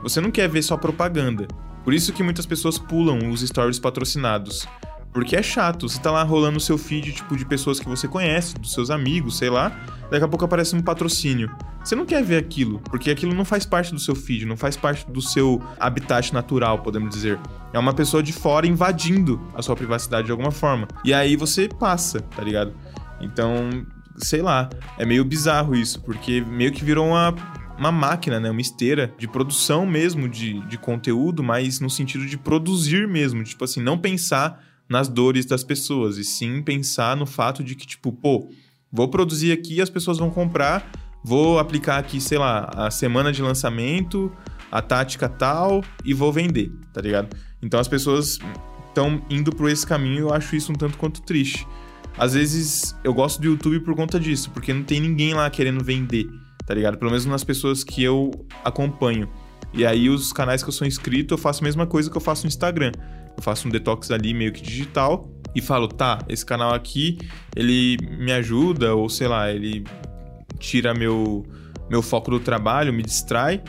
você não quer ver só propaganda. Por isso que muitas pessoas pulam os stories patrocinados. Porque é chato, você tá lá rolando o seu feed, tipo, de pessoas que você conhece, dos seus amigos, sei lá, daqui a pouco aparece um patrocínio. Você não quer ver aquilo, porque aquilo não faz parte do seu feed, não faz parte do seu habitat natural, podemos dizer. É uma pessoa de fora invadindo a sua privacidade de alguma forma. E aí você passa, tá ligado? Então, sei lá, é meio bizarro isso, porque meio que virou uma uma máquina, né? Uma esteira de produção mesmo de, de conteúdo, mas no sentido de produzir mesmo. Tipo assim, não pensar nas dores das pessoas, e sim pensar no fato de que, tipo, pô, vou produzir aqui, as pessoas vão comprar, vou aplicar aqui, sei lá, a semana de lançamento, a tática tal, e vou vender, tá ligado? Então as pessoas estão indo por esse caminho, eu acho isso um tanto quanto triste. Às vezes eu gosto do YouTube por conta disso, porque não tem ninguém lá querendo vender, tá ligado? Pelo menos nas pessoas que eu acompanho. E aí os canais que eu sou inscrito, eu faço a mesma coisa que eu faço no Instagram eu faço um detox ali meio que digital e falo, tá, esse canal aqui, ele me ajuda, ou sei lá, ele tira meu, meu foco do trabalho, me distrai,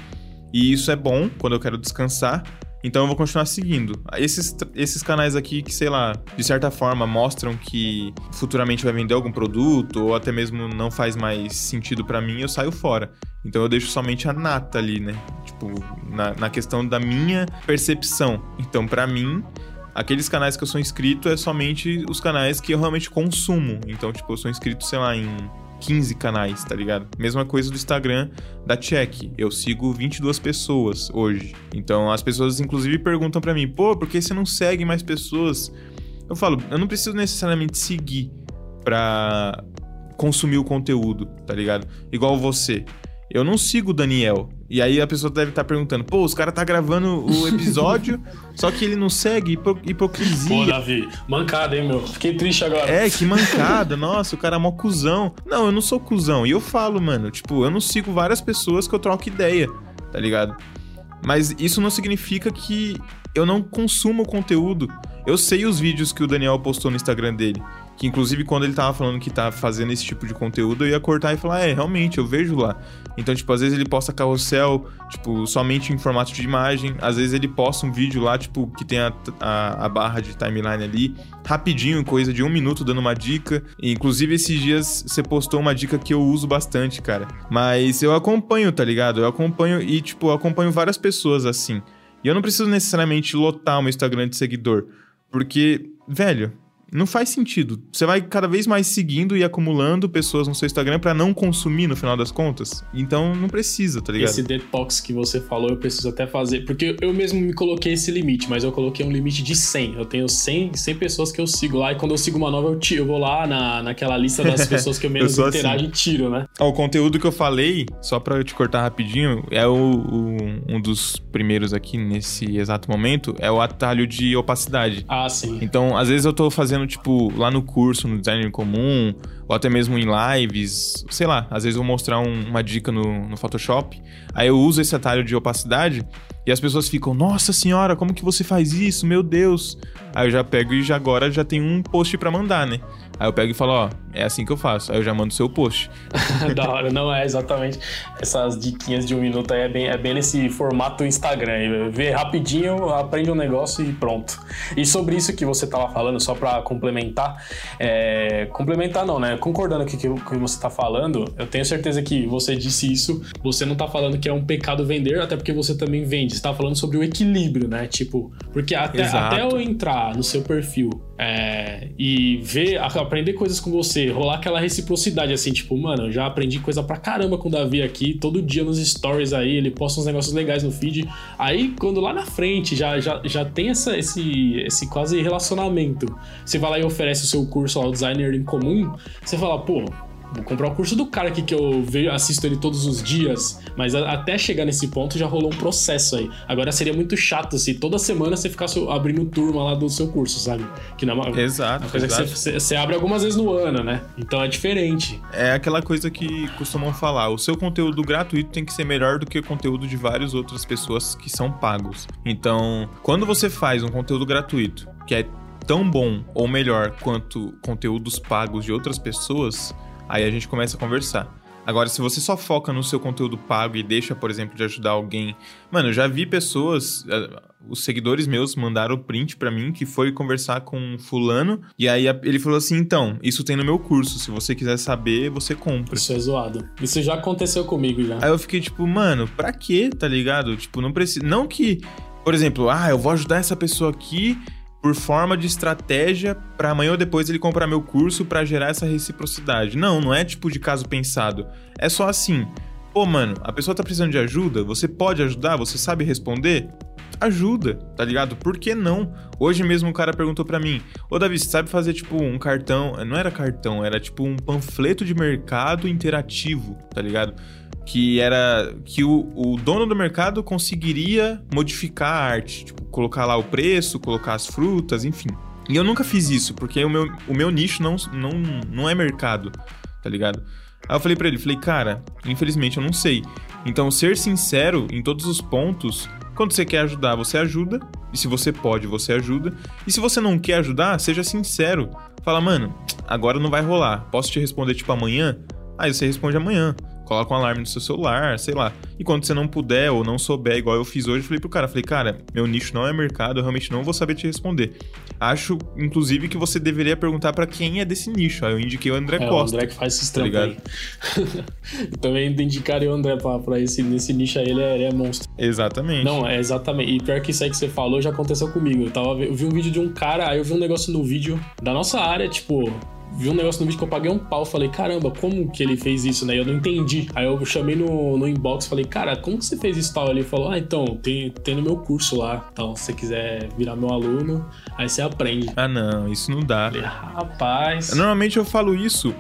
e isso é bom quando eu quero descansar. Então eu vou continuar seguindo. Esses, esses canais aqui que, sei lá, de certa forma mostram que futuramente vai vender algum produto ou até mesmo não faz mais sentido para mim, eu saio fora. Então eu deixo somente a nata ali, né? Tipo, na, na questão da minha percepção. Então, para mim, aqueles canais que eu sou inscrito é somente os canais que eu realmente consumo. Então, tipo, eu sou inscrito, sei lá, em 15 canais, tá ligado? Mesma coisa do Instagram da Check. Eu sigo 22 pessoas hoje. Então as pessoas inclusive perguntam para mim: "Pô, por que você não segue mais pessoas?" Eu falo: "Eu não preciso necessariamente seguir, pra consumir o conteúdo, tá ligado? Igual você. Eu não sigo o Daniel. E aí a pessoa deve estar tá perguntando, pô, os caras tá gravando o episódio, só que ele não segue, hipo hipocrisia. Pô, Davi, mancada, hein, meu? Fiquei triste agora. É, que mancada, nossa, o cara é mó cuzão. Não, eu não sou cuzão. E eu falo, mano, tipo, eu não sigo várias pessoas que eu troco ideia, tá ligado? Mas isso não significa que eu não consumo conteúdo. Eu sei os vídeos que o Daniel postou no Instagram dele. Que inclusive quando ele tava falando que tá fazendo esse tipo de conteúdo, eu ia cortar e falar, é, realmente, eu vejo lá. Então, tipo, às vezes ele posta carrossel, tipo, somente em formato de imagem. Às vezes ele posta um vídeo lá, tipo, que tem a, a, a barra de timeline ali, rapidinho, coisa de um minuto, dando uma dica. E, inclusive, esses dias você postou uma dica que eu uso bastante, cara. Mas eu acompanho, tá ligado? Eu acompanho e, tipo, eu acompanho várias pessoas assim. E eu não preciso necessariamente lotar o meu Instagram de seguidor. Porque, velho, não faz sentido. Você vai cada vez mais seguindo e acumulando pessoas no seu Instagram para não consumir no final das contas. Então não precisa, tá ligado? Esse detox que você falou, eu preciso até fazer. Porque eu mesmo me coloquei esse limite, mas eu coloquei um limite de 100. Eu tenho 100, 100 pessoas que eu sigo lá e quando eu sigo uma nova, eu, tiro, eu vou lá na, naquela lista das pessoas que eu menos eu interajo assim. e tiro, né? o conteúdo que eu falei, só pra eu te cortar rapidinho, é o, o, um dos primeiros aqui nesse exato momento, é o atalho de opacidade. Ah, sim. Então, às vezes eu tô fazendo tipo, lá no curso, no design comum, ou até mesmo em lives, sei lá, às vezes eu vou mostrar um, uma dica no, no Photoshop, aí eu uso esse atalho de opacidade e as pessoas ficam, nossa senhora, como que você faz isso? Meu Deus! Aí eu já pego e já agora já tem um post para mandar, né? Aí eu pego e falo, ó, é assim que eu faço. Aí eu já mando o seu post. da hora, não é exatamente. Essas diquinhas de um minuto aí é bem, é bem nesse formato Instagram. Vê rapidinho, aprende um negócio e pronto. E sobre isso que você tava falando, só para complementar, é... complementar não, né? Concordando com o que você tá falando, eu tenho certeza que você disse isso, você não tá falando que é um pecado vender, até porque você também vende. Você tá falando sobre o equilíbrio, né? Tipo, porque até, até eu entrar no seu perfil é, e ver, aprender coisas com você, rolar aquela reciprocidade, assim, tipo, mano, já aprendi coisa pra caramba com o Davi aqui, todo dia nos stories aí, ele posta uns negócios legais no feed. Aí, quando lá na frente já, já, já tem essa, esse, esse quase relacionamento, você vai lá e oferece o seu curso ao designer em comum, você fala, pô, vou comprar o curso do cara aqui que eu vejo, assisto ele todos os dias, mas a, até chegar nesse ponto já rolou um processo aí. Agora seria muito chato se toda semana você ficasse abrindo turma lá do seu curso, sabe? Que não é uma, exato, uma coisa exato. que você, você abre algumas vezes no ano, né? Então é diferente. É aquela coisa que costumam falar: o seu conteúdo gratuito tem que ser melhor do que o conteúdo de várias outras pessoas que são pagos. Então, quando você faz um conteúdo gratuito que é tão bom ou melhor quanto conteúdos pagos de outras pessoas, Aí a gente começa a conversar. Agora, se você só foca no seu conteúdo pago e deixa, por exemplo, de ajudar alguém. Mano, eu já vi pessoas. Eh, os seguidores meus mandaram print para mim que foi conversar com fulano. E aí ele falou assim: então, isso tem no meu curso. Se você quiser saber, você compra. Isso é zoado. Isso já aconteceu comigo já. Aí eu fiquei tipo, mano, pra quê? Tá ligado? Tipo, não precisa. Não que. Por exemplo, ah, eu vou ajudar essa pessoa aqui por forma de estratégia para amanhã ou depois ele comprar meu curso para gerar essa reciprocidade. Não, não é tipo de caso pensado. É só assim. Pô, mano, a pessoa tá precisando de ajuda, você pode ajudar, você sabe responder? Ajuda, tá ligado? Por que não? Hoje mesmo um cara perguntou para mim: Ô Davi, você sabe fazer tipo um cartão? Não era cartão, era tipo um panfleto de mercado interativo, tá ligado? Que era que o, o, dono do mercado conseguiria modificar a arte, tipo, colocar lá o preço, colocar as frutas, enfim. E eu nunca fiz isso, porque o meu, o meu nicho não, não, não é mercado, tá ligado? Aí eu falei para ele, falei, cara, infelizmente eu não sei. Então, ser sincero em todos os pontos, quando você quer ajudar, você ajuda. E se você pode, você ajuda. E se você não quer ajudar, seja sincero. Fala, mano, agora não vai rolar. Posso te responder tipo amanhã? Aí você responde amanhã coloca um alarme no seu celular, sei lá. E quando você não puder ou não souber, igual eu fiz hoje, eu falei pro cara, falei, cara, meu nicho não é mercado, eu realmente não vou saber te responder. Acho, inclusive, que você deveria perguntar para quem é desse nicho. Aí eu indiquei o André é, Costa. O André que faz esses tá eu também indicaria o André pra, pra esse, nesse nicho aí, ele é, ele é, monstro. Exatamente. Não, é exatamente. E pior que isso aí que você falou já aconteceu comigo. Eu, tava, eu vi um vídeo de um cara, aí eu vi um negócio no vídeo da nossa área, tipo vi um negócio no vídeo que eu paguei um pau. Falei, caramba, como que ele fez isso, né? Eu não entendi. Aí eu chamei no, no inbox falei, cara, como que você fez isso tal? Ele falou, ah, então, tem, tem no meu curso lá. Então, se você quiser virar meu aluno, aí você aprende. Ah, não, isso não dá. Falei, rapaz. Normalmente eu falo isso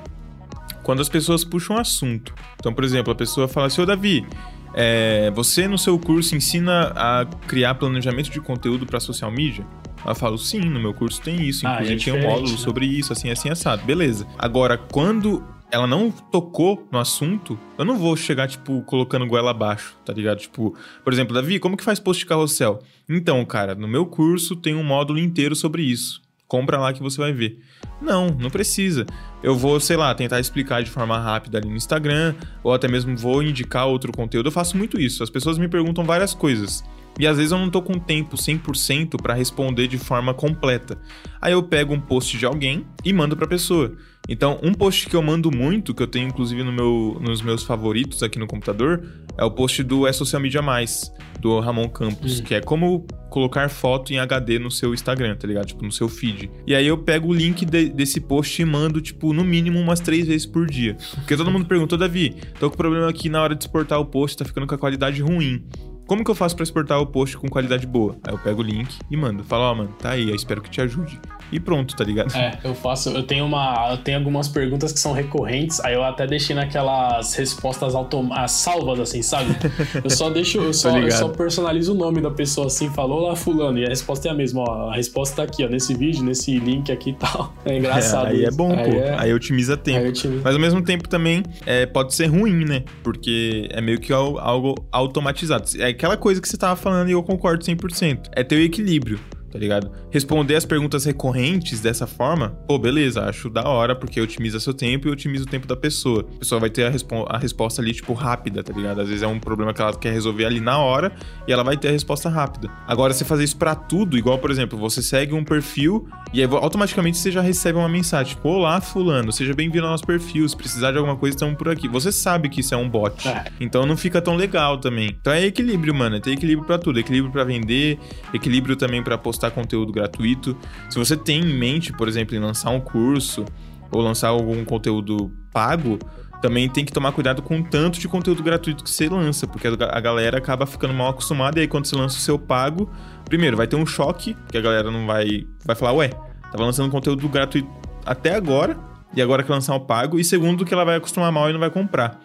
quando as pessoas puxam assunto. Então, por exemplo, a pessoa fala assim, ô Davi, é, você no seu curso ensina a criar planejamento de conteúdo para social media? Eu falo, sim, no meu curso tem isso. Ah, Inclusive é tem um módulo né? sobre isso, assim, assim, assado. Beleza. Agora, quando ela não tocou no assunto, eu não vou chegar, tipo, colocando goela abaixo, tá ligado? Tipo, por exemplo, Davi, como que faz post de carrossel? Então, cara, no meu curso tem um módulo inteiro sobre isso. Compra lá que você vai ver. Não, não precisa. Eu vou, sei lá, tentar explicar de forma rápida ali no Instagram, ou até mesmo vou indicar outro conteúdo. Eu faço muito isso. As pessoas me perguntam várias coisas. E às vezes eu não tô com tempo 100% para responder de forma completa. Aí eu pego um post de alguém e mando pra pessoa. Então, um post que eu mando muito, que eu tenho inclusive no meu, nos meus favoritos aqui no computador, é o post do É Social Media Mais, do Ramon Campos, Hum. que é como colocar foto em HD no seu Instagram, tá ligado? Tipo, no seu feed. E aí eu pego o link de- desse post e mando, tipo, no mínimo umas três vezes por dia. Porque todo mundo perguntou, Davi, tô com problema aqui na hora de exportar o post, tá ficando com a qualidade ruim. Como que eu faço pra exportar o post com qualidade boa? Aí eu pego o link e mando. Falo, ó, mano, tá aí, eu espero que te ajude. E pronto, tá ligado? É, eu faço. Eu tenho uma. Eu tenho algumas perguntas que são recorrentes, aí eu até deixei naquelas respostas automáticas, salvas, assim, sabe? Eu só deixo, eu só, eu só personalizo o nome da pessoa assim, falou lá fulano, e a resposta é a mesma, ó. A resposta tá aqui, ó, nesse vídeo, nesse link aqui e tal. É engraçado. aí é isso. bom, aí pô. É, Aí otimiza tempo. aí tive- Mas ao mesmo tempo também é, pode ser ruim, né? Porque é meio que al- algo automatizado. É aquela coisa que você tava falando e eu concordo 100%. É ter o equilíbrio, tá ligado? Responder as perguntas recorrentes dessa forma, pô, beleza, acho da hora, porque otimiza seu tempo e otimiza o tempo da pessoa. A pessoa vai ter a, respo- a resposta ali, tipo, rápida, tá ligado? Às vezes é um problema que ela quer resolver ali na hora e ela vai ter a resposta rápida. Agora, você fazer isso pra tudo, igual, por exemplo, você segue um perfil e aí automaticamente você já recebe uma mensagem, tipo, olá, fulano, seja bem-vindo ao nosso perfil, se precisar de alguma coisa, estamos por aqui. Você sabe que isso é um bot. É. Então não fica tão legal também. Então é equilíbrio, mano. É ter equilíbrio pra tudo. Equilíbrio pra vender, equilíbrio também pra postar conteúdo gratuito. Se você tem em mente, por exemplo, em lançar um curso ou lançar algum conteúdo pago, também tem que tomar cuidado com o tanto de conteúdo gratuito que você lança, porque a galera acaba ficando mal acostumada e aí quando você lança o seu pago, primeiro vai ter um choque, que a galera não vai vai falar, ué, tava lançando conteúdo gratuito até agora e agora quer lançar o pago, e segundo que ela vai acostumar mal e não vai comprar.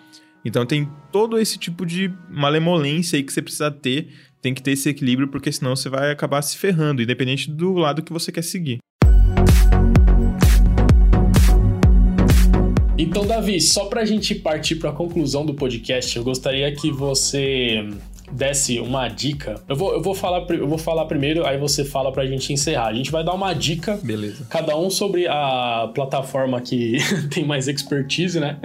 Então tem todo esse tipo de malemolência aí que você precisa ter, tem que ter esse equilíbrio, porque senão você vai acabar se ferrando, independente do lado que você quer seguir. Então, Davi, só pra gente partir pra conclusão do podcast, eu gostaria que você desse uma dica. Eu vou, eu vou, falar, eu vou falar primeiro, aí você fala pra gente encerrar. A gente vai dar uma dica Beleza. cada um sobre a plataforma que tem mais expertise, né?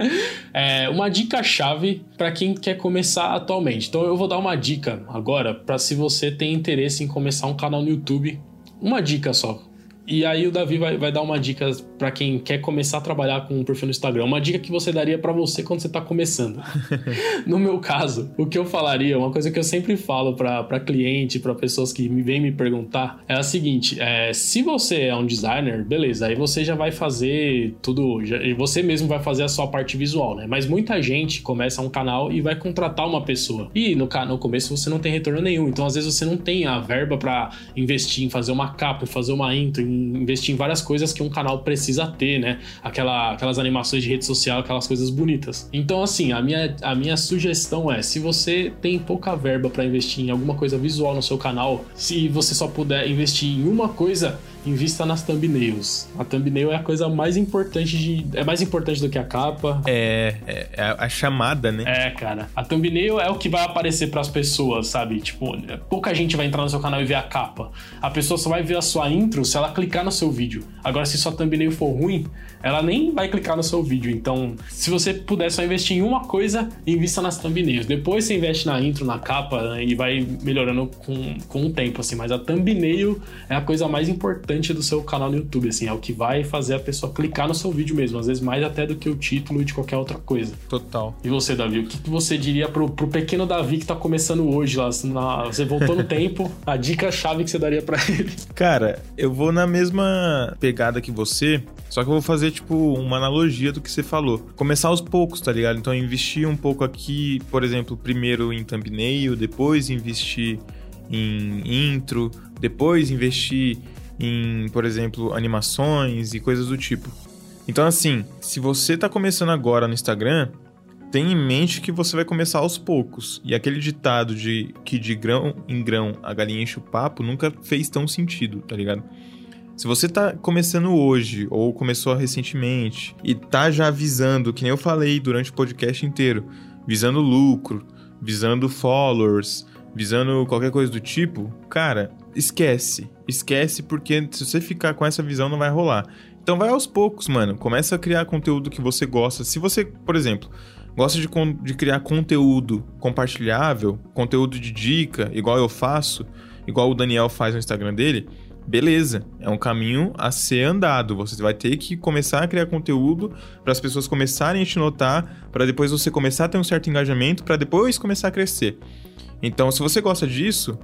É, uma dica-chave para quem quer começar atualmente. Então eu vou dar uma dica agora para se você tem interesse em começar um canal no YouTube. Uma dica só. E aí o Davi vai, vai dar uma dica para quem quer começar a trabalhar com um perfil no Instagram. Uma dica que você daria para você quando você tá começando. no meu caso, o que eu falaria, uma coisa que eu sempre falo para cliente, para pessoas que me vêm me perguntar, é a seguinte: é, se você é um designer, beleza, aí você já vai fazer tudo, já- e você mesmo vai fazer a sua parte visual, né? Mas muita gente começa um canal e vai contratar uma pessoa. E no, no começo você não tem retorno nenhum, então às vezes você não tem a verba para investir em fazer uma capa, em fazer uma intro, em investir em várias coisas que um canal precisa ter, né? Aquela, aquelas animações de rede social, aquelas coisas bonitas. Então, assim, a minha, a minha sugestão é: se você tem pouca verba para investir em alguma coisa visual no seu canal, se você só puder investir em uma coisa, invista nas thumbnails. A thumbnail é a coisa mais importante de. É mais importante do que a capa. É, é, é a chamada, né? É, cara. A thumbnail é o que vai aparecer pras pessoas, sabe? Tipo, pouca gente vai entrar no seu canal e ver a capa. A pessoa só vai ver a sua intro se ela clicar no seu vídeo. Agora, se sua thumbnail for ruim, ela nem vai clicar no seu vídeo. Então, se você puder só investir em uma coisa, invista nas thumbnails. Depois você investe na intro, na capa né, e vai melhorando com, com o tempo, assim. Mas a thumbnail é a coisa mais importante do seu canal no YouTube, assim. É o que vai fazer a pessoa clicar no seu vídeo mesmo. Às vezes mais até do que o título de qualquer outra coisa. Total. E você, Davi, o que, que você diria pro, pro pequeno Davi que tá começando hoje lá? na- você voltou no tempo, a dica-chave que você daria pra ele? Cara, eu vou na mesma pegada que você, Só que eu vou fazer, tipo, uma analogia do que você falou. Começar aos poucos, tá ligado? Então, investir um pouco aqui, por exemplo, primeiro em thumbnail, depois investir em intro, depois investir em, por exemplo, animações e coisas do tipo. Então, assim, se você tá começando agora no Instagram, tenha em mente que você vai começar aos poucos. E aquele ditado de que de grão em grão a galinha enche o papo nunca fez tão sentido, tá ligado? Se você tá começando hoje ou começou recentemente e tá já visando, que nem eu falei durante o podcast inteiro, visando lucro, visando followers, visando qualquer coisa do tipo, cara, esquece. Esquece porque se você ficar com essa visão não vai rolar. Então vai aos poucos, mano. Começa a criar conteúdo que você gosta. Se você, por exemplo, gosta de, de criar conteúdo compartilhável, conteúdo de dica, igual eu faço, igual o Daniel faz no Instagram dele, beleza, é um caminho a ser andado. Você vai ter que começar a criar conteúdo para as pessoas começarem a te notar, para depois você começar a ter um certo engajamento, para depois começar a crescer. Então, se você gosta disso,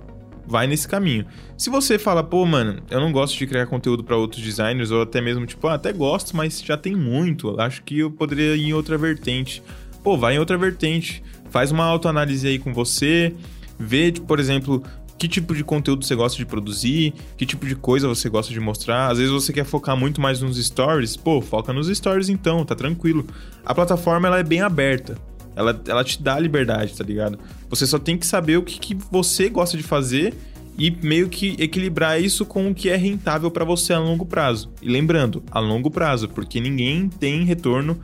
vai nesse caminho. Se você fala, pô, mano, eu não gosto de criar conteúdo para outros designers, ou até mesmo, tipo, ah, até gosto, mas já tem muito, acho que eu poderia ir em outra vertente. Pô, vai em outra vertente. Faz uma autoanálise aí com você, vê, tipo, por exemplo, que tipo de conteúdo você gosta de produzir, que tipo de coisa você gosta de mostrar. Às vezes você quer focar muito mais nos stories, pô, foca nos stories então, tá tranquilo. A plataforma ela é bem aberta. Ela, ela te dá liberdade, tá ligado? Você só tem que saber o que, que você gosta de fazer e meio que equilibrar isso com o que é rentável para você a longo prazo. E lembrando, a longo prazo, porque ninguém tem retorno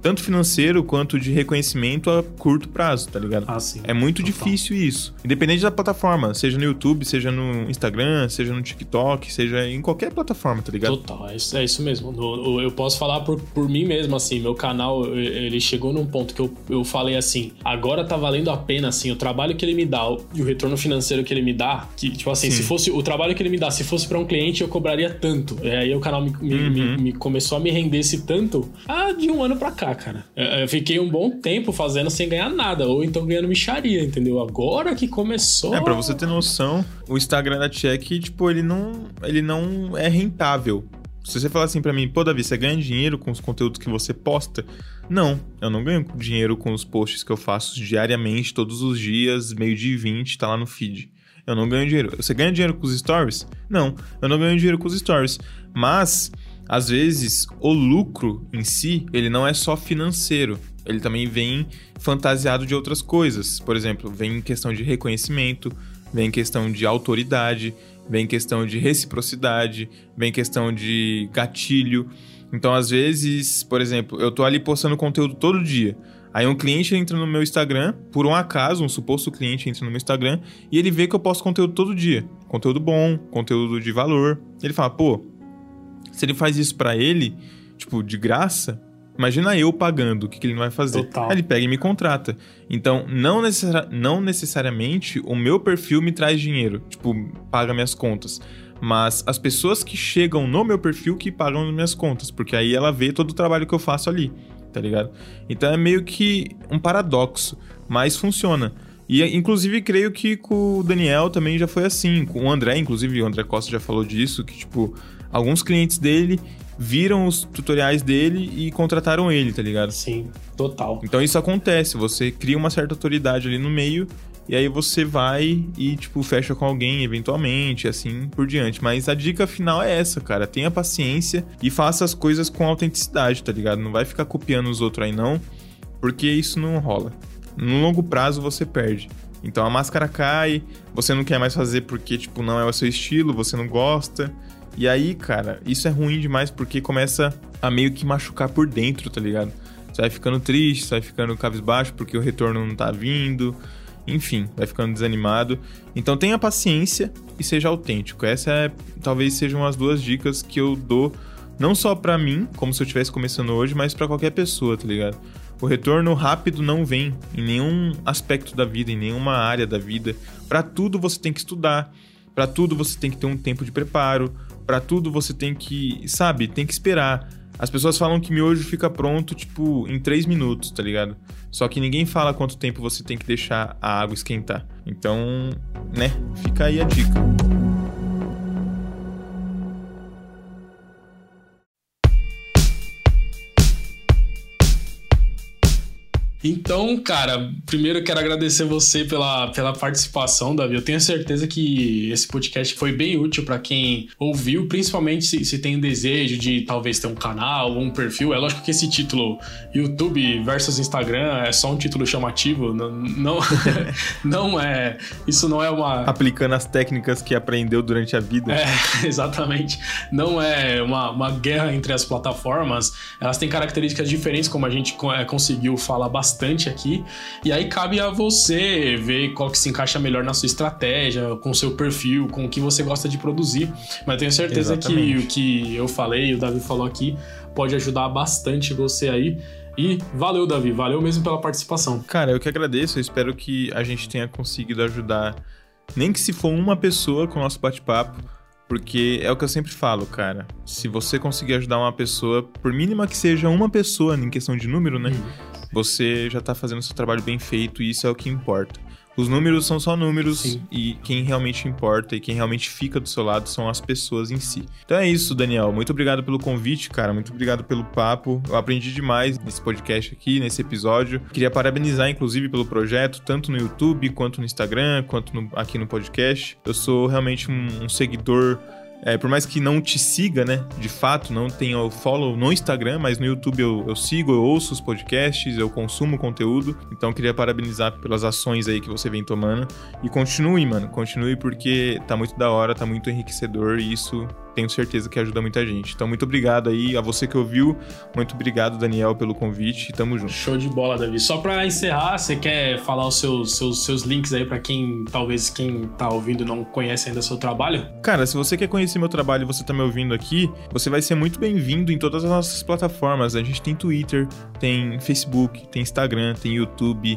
tanto financeiro quanto de reconhecimento a curto prazo, tá ligado? Ah, sim. É muito Total. difícil isso. Independente da plataforma, seja no YouTube, seja no Instagram, seja no TikTok, seja em qualquer plataforma, tá ligado? Total, é isso, é isso mesmo. Eu posso falar por, por mim mesmo, assim, meu canal, ele chegou num ponto que eu, eu falei assim, agora tá valendo a pena, assim, o trabalho que ele me dá e o retorno financeiro que ele me dá, que, tipo assim, Sim. se fosse o trabalho que ele me dá, se fosse para um cliente, eu cobraria tanto. E aí o canal me, me, uhum. me, me começou a me render esse tanto ah, de um ano pra cá, cara. Eu fiquei um bom tempo fazendo sem ganhar nada, ou então ganhando micharia, entendeu? Agora que começou. É, pra você ter noção, o Instagram da Check, tipo, ele não, ele não é rentável. Se você falar assim para mim, pô, Davi, você ganha dinheiro com os conteúdos que você posta? Não, eu não ganho dinheiro com os posts que eu faço diariamente, todos os dias, meio-dia e 20, tá lá no feed. Eu não ganho dinheiro. Você ganha dinheiro com os stories? Não, eu não ganho dinheiro com os stories. Mas às vezes o lucro em si, ele não é só financeiro, ele também vem fantasiado de outras coisas. Por exemplo, vem em questão de reconhecimento, vem em questão de autoridade, vem em questão de reciprocidade, vem em questão de gatilho. Então, às vezes, por exemplo, eu tô ali postando conteúdo todo dia. Aí um cliente entra no meu Instagram, por um acaso, um suposto cliente entra no meu Instagram e ele vê que eu posto conteúdo todo dia. Conteúdo bom, conteúdo de valor. Ele fala, pô, se ele faz isso para ele, tipo, de graça, imagina eu pagando, o que, que ele não vai fazer? Total. Aí ele pega e me contrata. Então, não, necessari não necessariamente o meu perfil me traz dinheiro, tipo, paga minhas contas. Mas as pessoas que chegam no meu perfil que pagam as minhas contas, porque aí ela vê todo o trabalho que eu faço ali, tá ligado? Então é meio que um paradoxo, mas funciona. E inclusive creio que com o Daniel também já foi assim, com o André, inclusive o André Costa já falou disso, que tipo, alguns clientes dele viram os tutoriais dele e contrataram ele, tá ligado? Sim, total. Então isso acontece, você cria uma certa autoridade ali no meio e aí você vai e, tipo, fecha com alguém eventualmente, assim por diante. Mas a dica final é essa, cara. Tenha paciência e faça as coisas com autenticidade, tá ligado? Não vai ficar copiando os outros aí, não, porque isso não rola. No longo prazo você perde. Então a máscara cai, você não quer mais fazer porque, tipo, não é o seu estilo, você não gosta. E aí, cara, isso é ruim demais porque começa a meio que machucar por dentro, tá ligado? Você vai ficando triste, você vai ficando cabisbaixo porque o retorno não tá vindo. Enfim, vai ficando desanimado. Então tenha paciência e seja autêntico. Essa é, talvez sejam as duas dicas que eu dou não só para mim, como se eu estivesse começando hoje, mas para qualquer pessoa, tá ligado? O retorno rápido não vem em nenhum aspecto da vida, em nenhuma área da vida. Para tudo você tem que estudar, para tudo você tem que ter um tempo de preparo, para tudo você tem que, sabe, tem que esperar. As pessoas falam que miojo fica pronto, tipo, em 3 minutos, tá ligado? Só que ninguém fala quanto tempo você tem que deixar a água esquentar. Então, né, fica aí a dica. Então, cara, primeiro eu quero agradecer você pela, pela participação, Davi. Eu tenho certeza que esse podcast foi bem útil para quem ouviu, principalmente se, se tem desejo de talvez ter um canal ou um perfil. É lógico que esse título YouTube versus Instagram é só um título chamativo, não, não, não é. Isso não é uma. Aplicando as técnicas que aprendeu durante a vida. É, exatamente. Não é uma, uma guerra entre as plataformas. Elas têm características diferentes, como a gente é, conseguiu falar bastante bastante aqui. E aí cabe a você ver qual que se encaixa melhor na sua estratégia, com o seu perfil, com o que você gosta de produzir. Mas tenho certeza Exatamente. que o que eu falei, o Davi falou aqui, pode ajudar bastante você aí. E valeu, Davi, valeu mesmo pela participação. Cara, eu que agradeço, eu espero que a gente tenha conseguido ajudar, nem que se for uma pessoa com o nosso bate-papo, porque é o que eu sempre falo, cara. Se você conseguir ajudar uma pessoa, por mínima que seja uma pessoa em questão de número, né? Uhum você já está fazendo seu trabalho bem feito e isso é o que importa. Os números são só números Sim. e quem realmente importa e quem realmente fica do seu lado são as pessoas em si. Então é isso, Daniel. Muito obrigado pelo convite, cara. Muito obrigado pelo papo. Eu aprendi demais nesse podcast aqui, nesse episódio. Queria parabenizar, inclusive, pelo projeto, tanto no YouTube, quanto no Instagram, quanto no, aqui no podcast. Eu sou realmente um, um seguidor é, por mais que não te siga, né? De fato, não tenha o follow no Instagram, mas no YouTube eu, eu sigo, eu ouço os podcasts, eu consumo conteúdo. Então queria parabenizar pelas ações aí que você vem tomando. E continue, mano. Continue porque tá muito da hora, tá muito enriquecedor e isso tenho certeza que ajuda muita gente. Então, muito obrigado aí a você que ouviu. Muito obrigado, Daniel, pelo convite. Tamo junto. Show de bola, Davi. Só para encerrar, você quer falar os seus, seus, seus links aí para quem, talvez, quem tá ouvindo não conhece ainda o seu trabalho? Cara, se você quer conhecer meu trabalho e você tá me ouvindo aqui, você vai ser muito bem-vindo em todas as nossas plataformas. A gente tem Twitter, tem Facebook, tem Instagram, tem YouTube.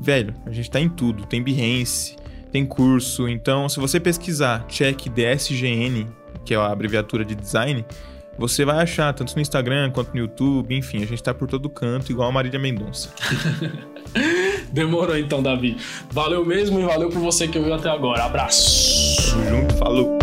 Velho, a gente tá em tudo. Tem Behance, tem curso. Então, se você pesquisar check DSGN que é a abreviatura de design, você vai achar tanto no Instagram quanto no YouTube, enfim, a gente tá por todo canto, igual a Marília Mendonça. Demorou então, Davi. Valeu mesmo e valeu por você que ouviu até agora. Abraço. Tamo junto, falou.